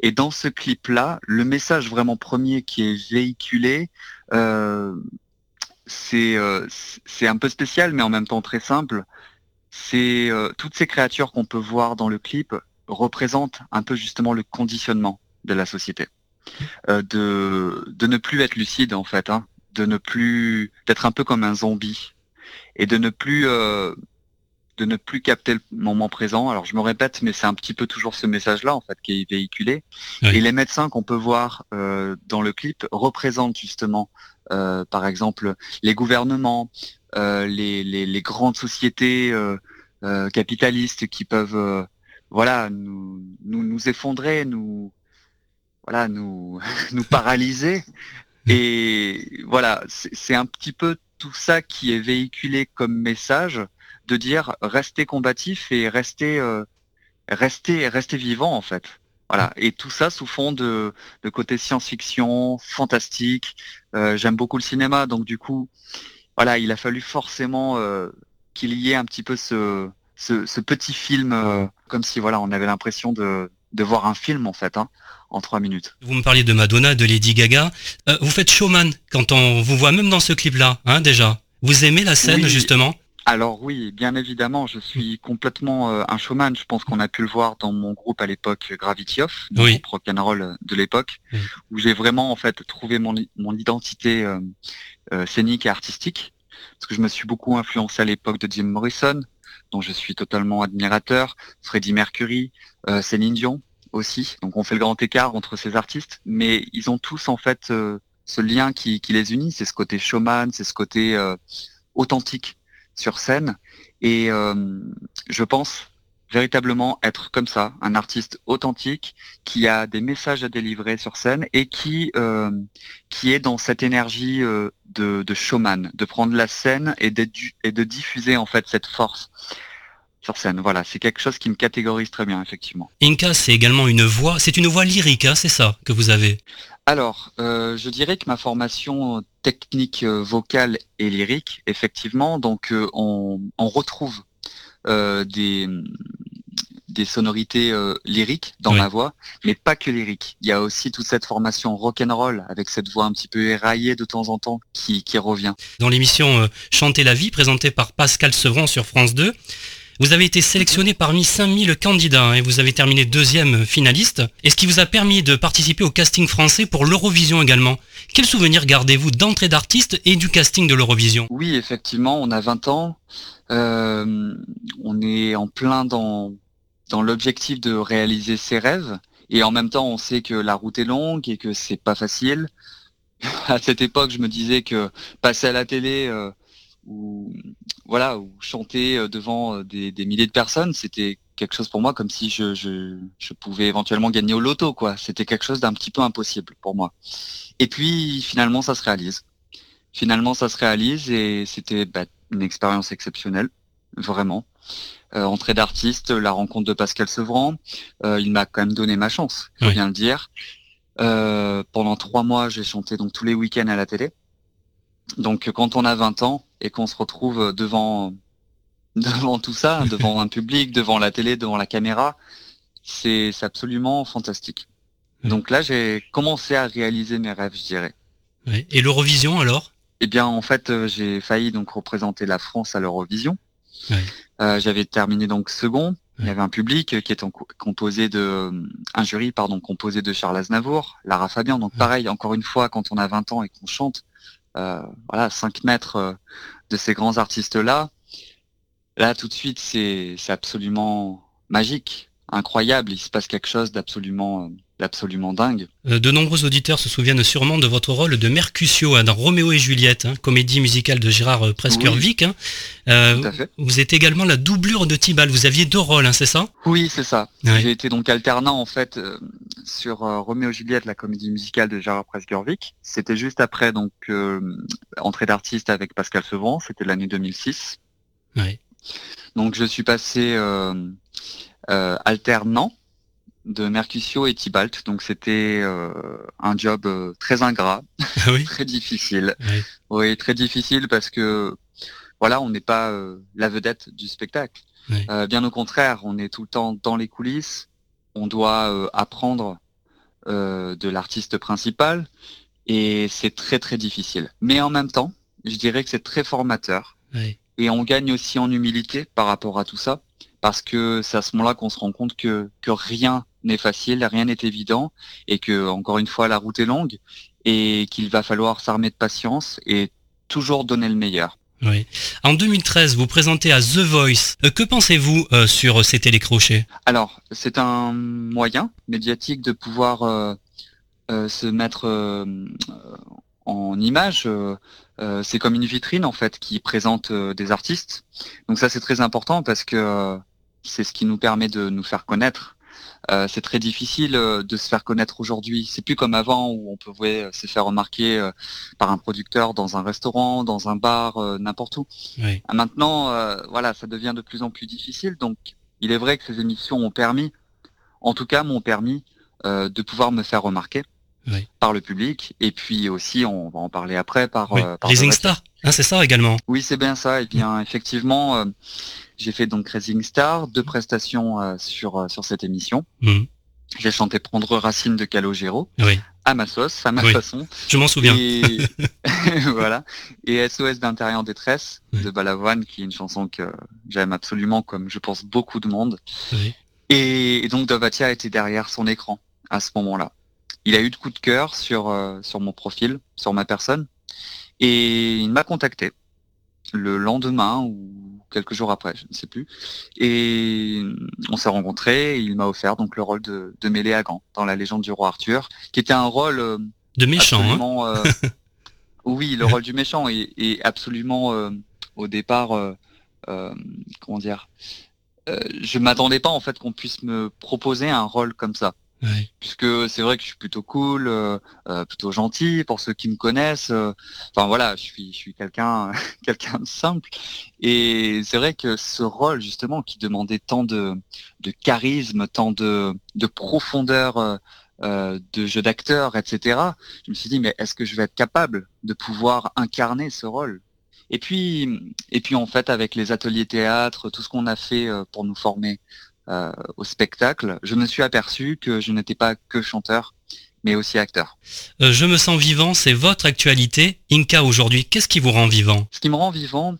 Speaker 15: Et dans ce clip-là, le message vraiment premier qui est véhiculé, euh, euh, c'est un peu spécial, mais en même temps très simple. C'est euh, toutes ces créatures qu'on peut voir dans le clip représentent un peu justement le conditionnement de la société, de, de ne plus être lucide en fait, hein, de ne plus d'être un peu comme un zombie et de ne plus de ne plus capter le moment présent. Alors je me répète, mais c'est un petit peu toujours ce message-là en fait qui est véhiculé. Et les médecins qu'on peut voir euh, dans le clip représentent justement, euh, par exemple, les gouvernements, euh, les, les, grandes sociétés capitalistes qui peuvent, voilà, nous, nous, nous effondrer, nous, voilà, nous, nous paralyser. Et voilà, c'est un petit peu tout ça qui est véhiculé comme message de dire rester combatif et rester euh, rester rester vivant en fait. Voilà. Et tout ça sous fond de, de côté science-fiction, fantastique. Euh, j'aime beaucoup le cinéma, donc du coup, voilà, il a fallu forcément euh, qu'il y ait un petit peu ce, ce, petit film, comme si voilà, on avait l'impression de, de voir un film en fait, hein, en trois minutes.
Speaker 1: Vous me parliez de Madonna, de Lady Gaga. vous faites showman quand on vous voit même dans ce clip-là, hein, déjà. Vous aimez la scène justement
Speaker 15: alors oui, bien évidemment, je suis complètement euh, un showman. Je pense qu'on a pu le voir dans mon groupe à l'époque Gravity Off, mon
Speaker 1: oui.
Speaker 15: groupe rock'n'roll de l'époque, où j'ai vraiment en fait trouvé mon, mon identité euh, euh, scénique et artistique, parce que je me suis beaucoup influencé à l'époque de Jim Morrison, dont je suis totalement admirateur, Freddie Mercury, Céline Dion aussi. Donc on fait le grand écart entre ces artistes, mais ils ont tous en fait ce lien qui, les unit, c'est ce côté showman, c'est ce côté authentique sur scène. Et euh, je pense véritablement être comme ça, un artiste authentique qui a des messages à délivrer sur scène et qui euh, qui est dans cette énergie euh, de, showman, de prendre la scène et de diffuser en fait cette force sur scène. Voilà, c'est quelque chose qui me catégorise très bien effectivement.
Speaker 1: Inca, c'est également une voix, c'est une voix lyrique, hein, c'est ça que vous avez?
Speaker 15: Alors, euh, je dirais que ma formation technique euh, vocale et lyrique, effectivement, donc euh, on, retrouve des, des sonorités lyriques dans ma voix, mais pas que lyrique. Il y a aussi toute cette formation rock'n'roll avec cette voix un petit peu éraillée de temps en temps qui, qui revient.
Speaker 1: Dans l'émission Chanter la vie, présentée par Pascal Sevran sur France 2, vous avez été sélectionné parmi 5000 candidats et vous avez terminé deuxième finaliste. Et ce qui vous a permis de participer au casting français pour l'Eurovision également? Quel souvenir gardez-vous d'entrée d'artiste et du casting de l'Eurovision?
Speaker 15: Oui, effectivement, on a 20 ans. Euh, on est en plein dans, l'objectif de réaliser ses rêves. Et en même temps, on sait que la route est longue et que c'est pas facile. À cette époque, je me disais que passer à la télé, euh, ou voilà ou chanter euh, devant euh, des, milliers de personnes c'était quelque chose pour moi comme si je, je, pouvais éventuellement gagner au loto quoi. C'était quelque chose d'un petit peu impossible pour moi. Et puis finalement ça se réalise. Finalement ça se réalise et c'était bah, une expérience exceptionnelle vraiment. Euh, entrée d'artiste la rencontre de Pascal Sevran il m'a quand même donné ma chance faut bien le dire. Pendant trois mois j'ai chanté donc tous les week-ends à la télé donc quand on a 20 ans et qu'on se retrouve devant devant tout ça, devant un public, devant la télé, devant la caméra, c'est absolument fantastique. Donc là, j'ai commencé à réaliser mes rêves, je dirais.
Speaker 1: Et l'Eurovision alors?
Speaker 15: Eh bien, en fait, euh, j'ai failli donc représenter la France à l'Eurovision. Euh, j'avais terminé donc second. Il y avait un public qui est composé de un jury pardon composé de Charles Aznavour, Lara Fabian. Donc pareil, encore une fois, quand on a 20 ans et qu'on chante, euh, voilà, 5 mètres euh, de ces grands artistes-là, là tout de suite c'est absolument magique, incroyable. Il se passe quelque chose d'absolument absolument dingue.
Speaker 1: Euh, de nombreux auditeurs se souviennent sûrement de votre rôle de Mercutio hein, dans Roméo et Juliette, hein, comédie musicale de Gérard euh, Preskurvik. Hein. Euh, vous êtes également la doublure de Tibal. Vous aviez deux rôles, c'est ça?
Speaker 15: Oui, c'est ça. J'ai été donc alternant en fait sur Roméo et Juliette, la comédie musicale de Gérard Preskurvik. C'était juste après donc entrée d'artiste avec Pascal Sevran. C'était l'année 2006. Donc je suis passé alternant de Mercutio et Tibalt. Donc c'était euh, un job euh, très ingrat, ah très difficile. Oui. très difficile parce que voilà, on n'est pas euh, la vedette du spectacle. bien au contraire, on est tout le temps dans les coulisses. On doit apprendre de l'artiste principal et c'est très très difficile. Mais en même temps, je dirais que c'est très formateur. Et on gagne aussi en humilité par rapport à tout ça parce que c'est à ce moment-là qu'on se rend compte que, que rien n'est facile, rien n'est évident, et que encore une fois la route est longue, et qu'il va falloir s'armer de patience et toujours donner le meilleur.
Speaker 1: Oui. En 2013, vous présentez à The Voice. Euh, que pensez-vous euh, sur ces télécrochets
Speaker 15: Alors, c'est un moyen médiatique de pouvoir euh, se mettre en image. c'est comme une vitrine en fait qui présente des artistes. Donc ça, c'est très important parce que c'est ce qui nous permet de nous faire connaître euh, c'est très difficile euh, de se faire connaître aujourd'hui. C'est plus comme avant où on pouvait euh, se faire remarquer par un producteur dans un restaurant, dans un bar, n'importe où. Maintenant, voilà, ça devient de plus en plus difficile. Donc, il est vrai que ces émissions ont permis, en tout cas, m'ont permis de pouvoir me faire remarquer. Par le public et puis aussi on va en parler après par,
Speaker 1: les Insta hein, c'est ça également
Speaker 15: oui c'est bien ça et bien effectivement j'ai fait donc Raising Star, deux prestations euh, sur, euh, sur cette émission. Mhm. J'ai chanté Prendre Racine de Calogero. À ma sauce, à ma façon.
Speaker 1: Je m'en souviens.
Speaker 15: Et... voilà. Et SOS d'intérieur en détresse de Balavoine, qui est une chanson que j'aime absolument, comme je pense beaucoup de monde. Et, donc Dovatia était derrière son écran à ce moment-là. Il a eu de coups de cœur sur, euh, sur mon profil, sur ma personne. Et il m'a contacté le lendemain ou quelques jours après, je ne sais plus. Et on s'est rencontrés et il m'a offert donc le rôle de, de Méléagant dans la légende du roi Arthur, qui était un rôle euh,
Speaker 1: de méchant. Hein
Speaker 15: euh, oui, le rôle du méchant est, absolument euh, au départ, comment dire, je m'attendais pas en fait qu'on puisse me proposer un rôle comme ça. Puisque c'est vrai que je suis plutôt cool, euh, euh, plutôt gentil pour ceux qui me connaissent. Euh, enfin voilà, je suis, je suis quelqu'un, quelqu'un de simple. Et c'est vrai que ce rôle justement qui demandait tant de, de charisme, tant de, de profondeur de jeu d'acteur, etc. Je me suis dit mais est-ce que je vais être capable de pouvoir incarner ce rôle? Et puis, et puis en fait avec les ateliers théâtre, tout ce qu'on a fait pour nous former euh, au spectacle, je me suis aperçu que je n'étais pas que chanteur, mais aussi acteur.
Speaker 1: Euh, je me sens vivant, c'est votre actualité. Inca, aujourd'hui, qu'est-ce qui vous rend vivant?
Speaker 15: Ce qui me rend vivant,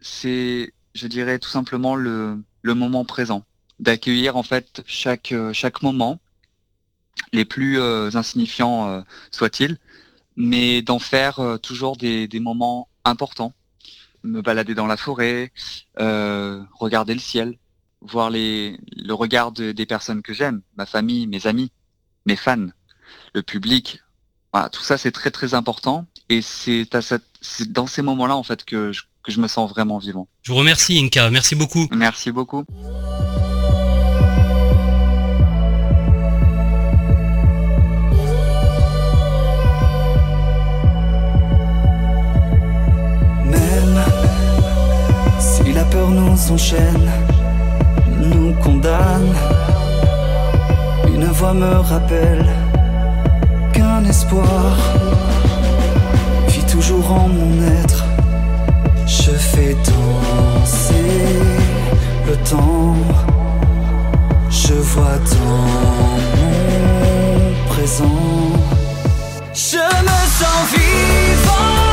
Speaker 15: c'est, je dirais tout simplement le, moment présent, d'accueillir en fait chaque, euh, chaque moment, les plus insignifiants soient-ils, mais d'en faire toujours des, des, moments importants. Me balader dans la forêt, regarder le ciel, voir les, le regard des personnes que j'aime, ma famille, mes amis, mes fans, le public. tout ça c'est très très important et c'est dans ces moments-là en fait que je, que je me sens vraiment vivant.
Speaker 1: Je vous remercie Inka, merci beaucoup.
Speaker 15: Merci beaucoup.
Speaker 16: Même si la peur nous enchaîne Une voix me rappelle qu'un espoir vit toujours en mon être. Je fais danser le temps. Je vois dans mon présent. Je me sens vivant.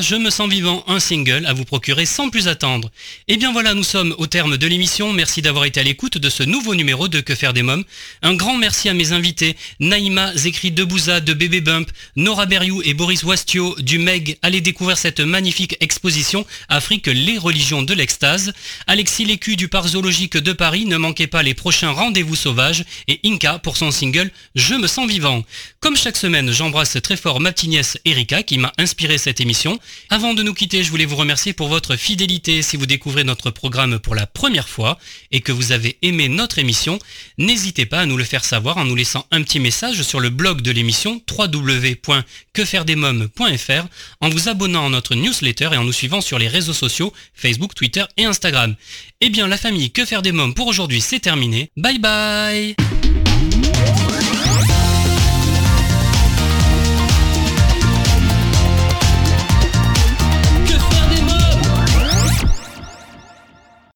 Speaker 1: Je me sens vivant, un single à vous procurer sans plus attendre. Et eh bien voilà, nous sommes au terme de l'émission. Merci d'avoir été à l'écoute de ce nouveau numéro de Que faire des mômes. Un grand merci à mes invités, Naïma Zekri Debouza de Bébé Bump, Nora Beriou et Boris Wastio du MEG. Allez découvrir cette magnifique exposition Afrique, les religions de l'extase. Alexis Lécu du Parc zoologique de Paris, ne manquez pas les prochains rendez-vous sauvages. Et Inca pour son single Je me sens vivant. Comme chaque semaine, j'embrasse très fort ma petite nièce Erika qui m'a inspiré cette émission avant de nous quitter, je voulais vous remercier pour votre fidélité. Si vous découvrez notre programme pour la première fois et que vous avez aimé notre émission, n'hésitez pas à nous le faire savoir en nous laissant un petit message sur le blog de l'émission www.quefairedesmoms.fr en vous abonnant à notre newsletter et en nous suivant sur les réseaux sociaux Facebook, Twitter et Instagram. Eh bien la famille Que faire des mômes pour aujourd'hui c'est terminé. Bye bye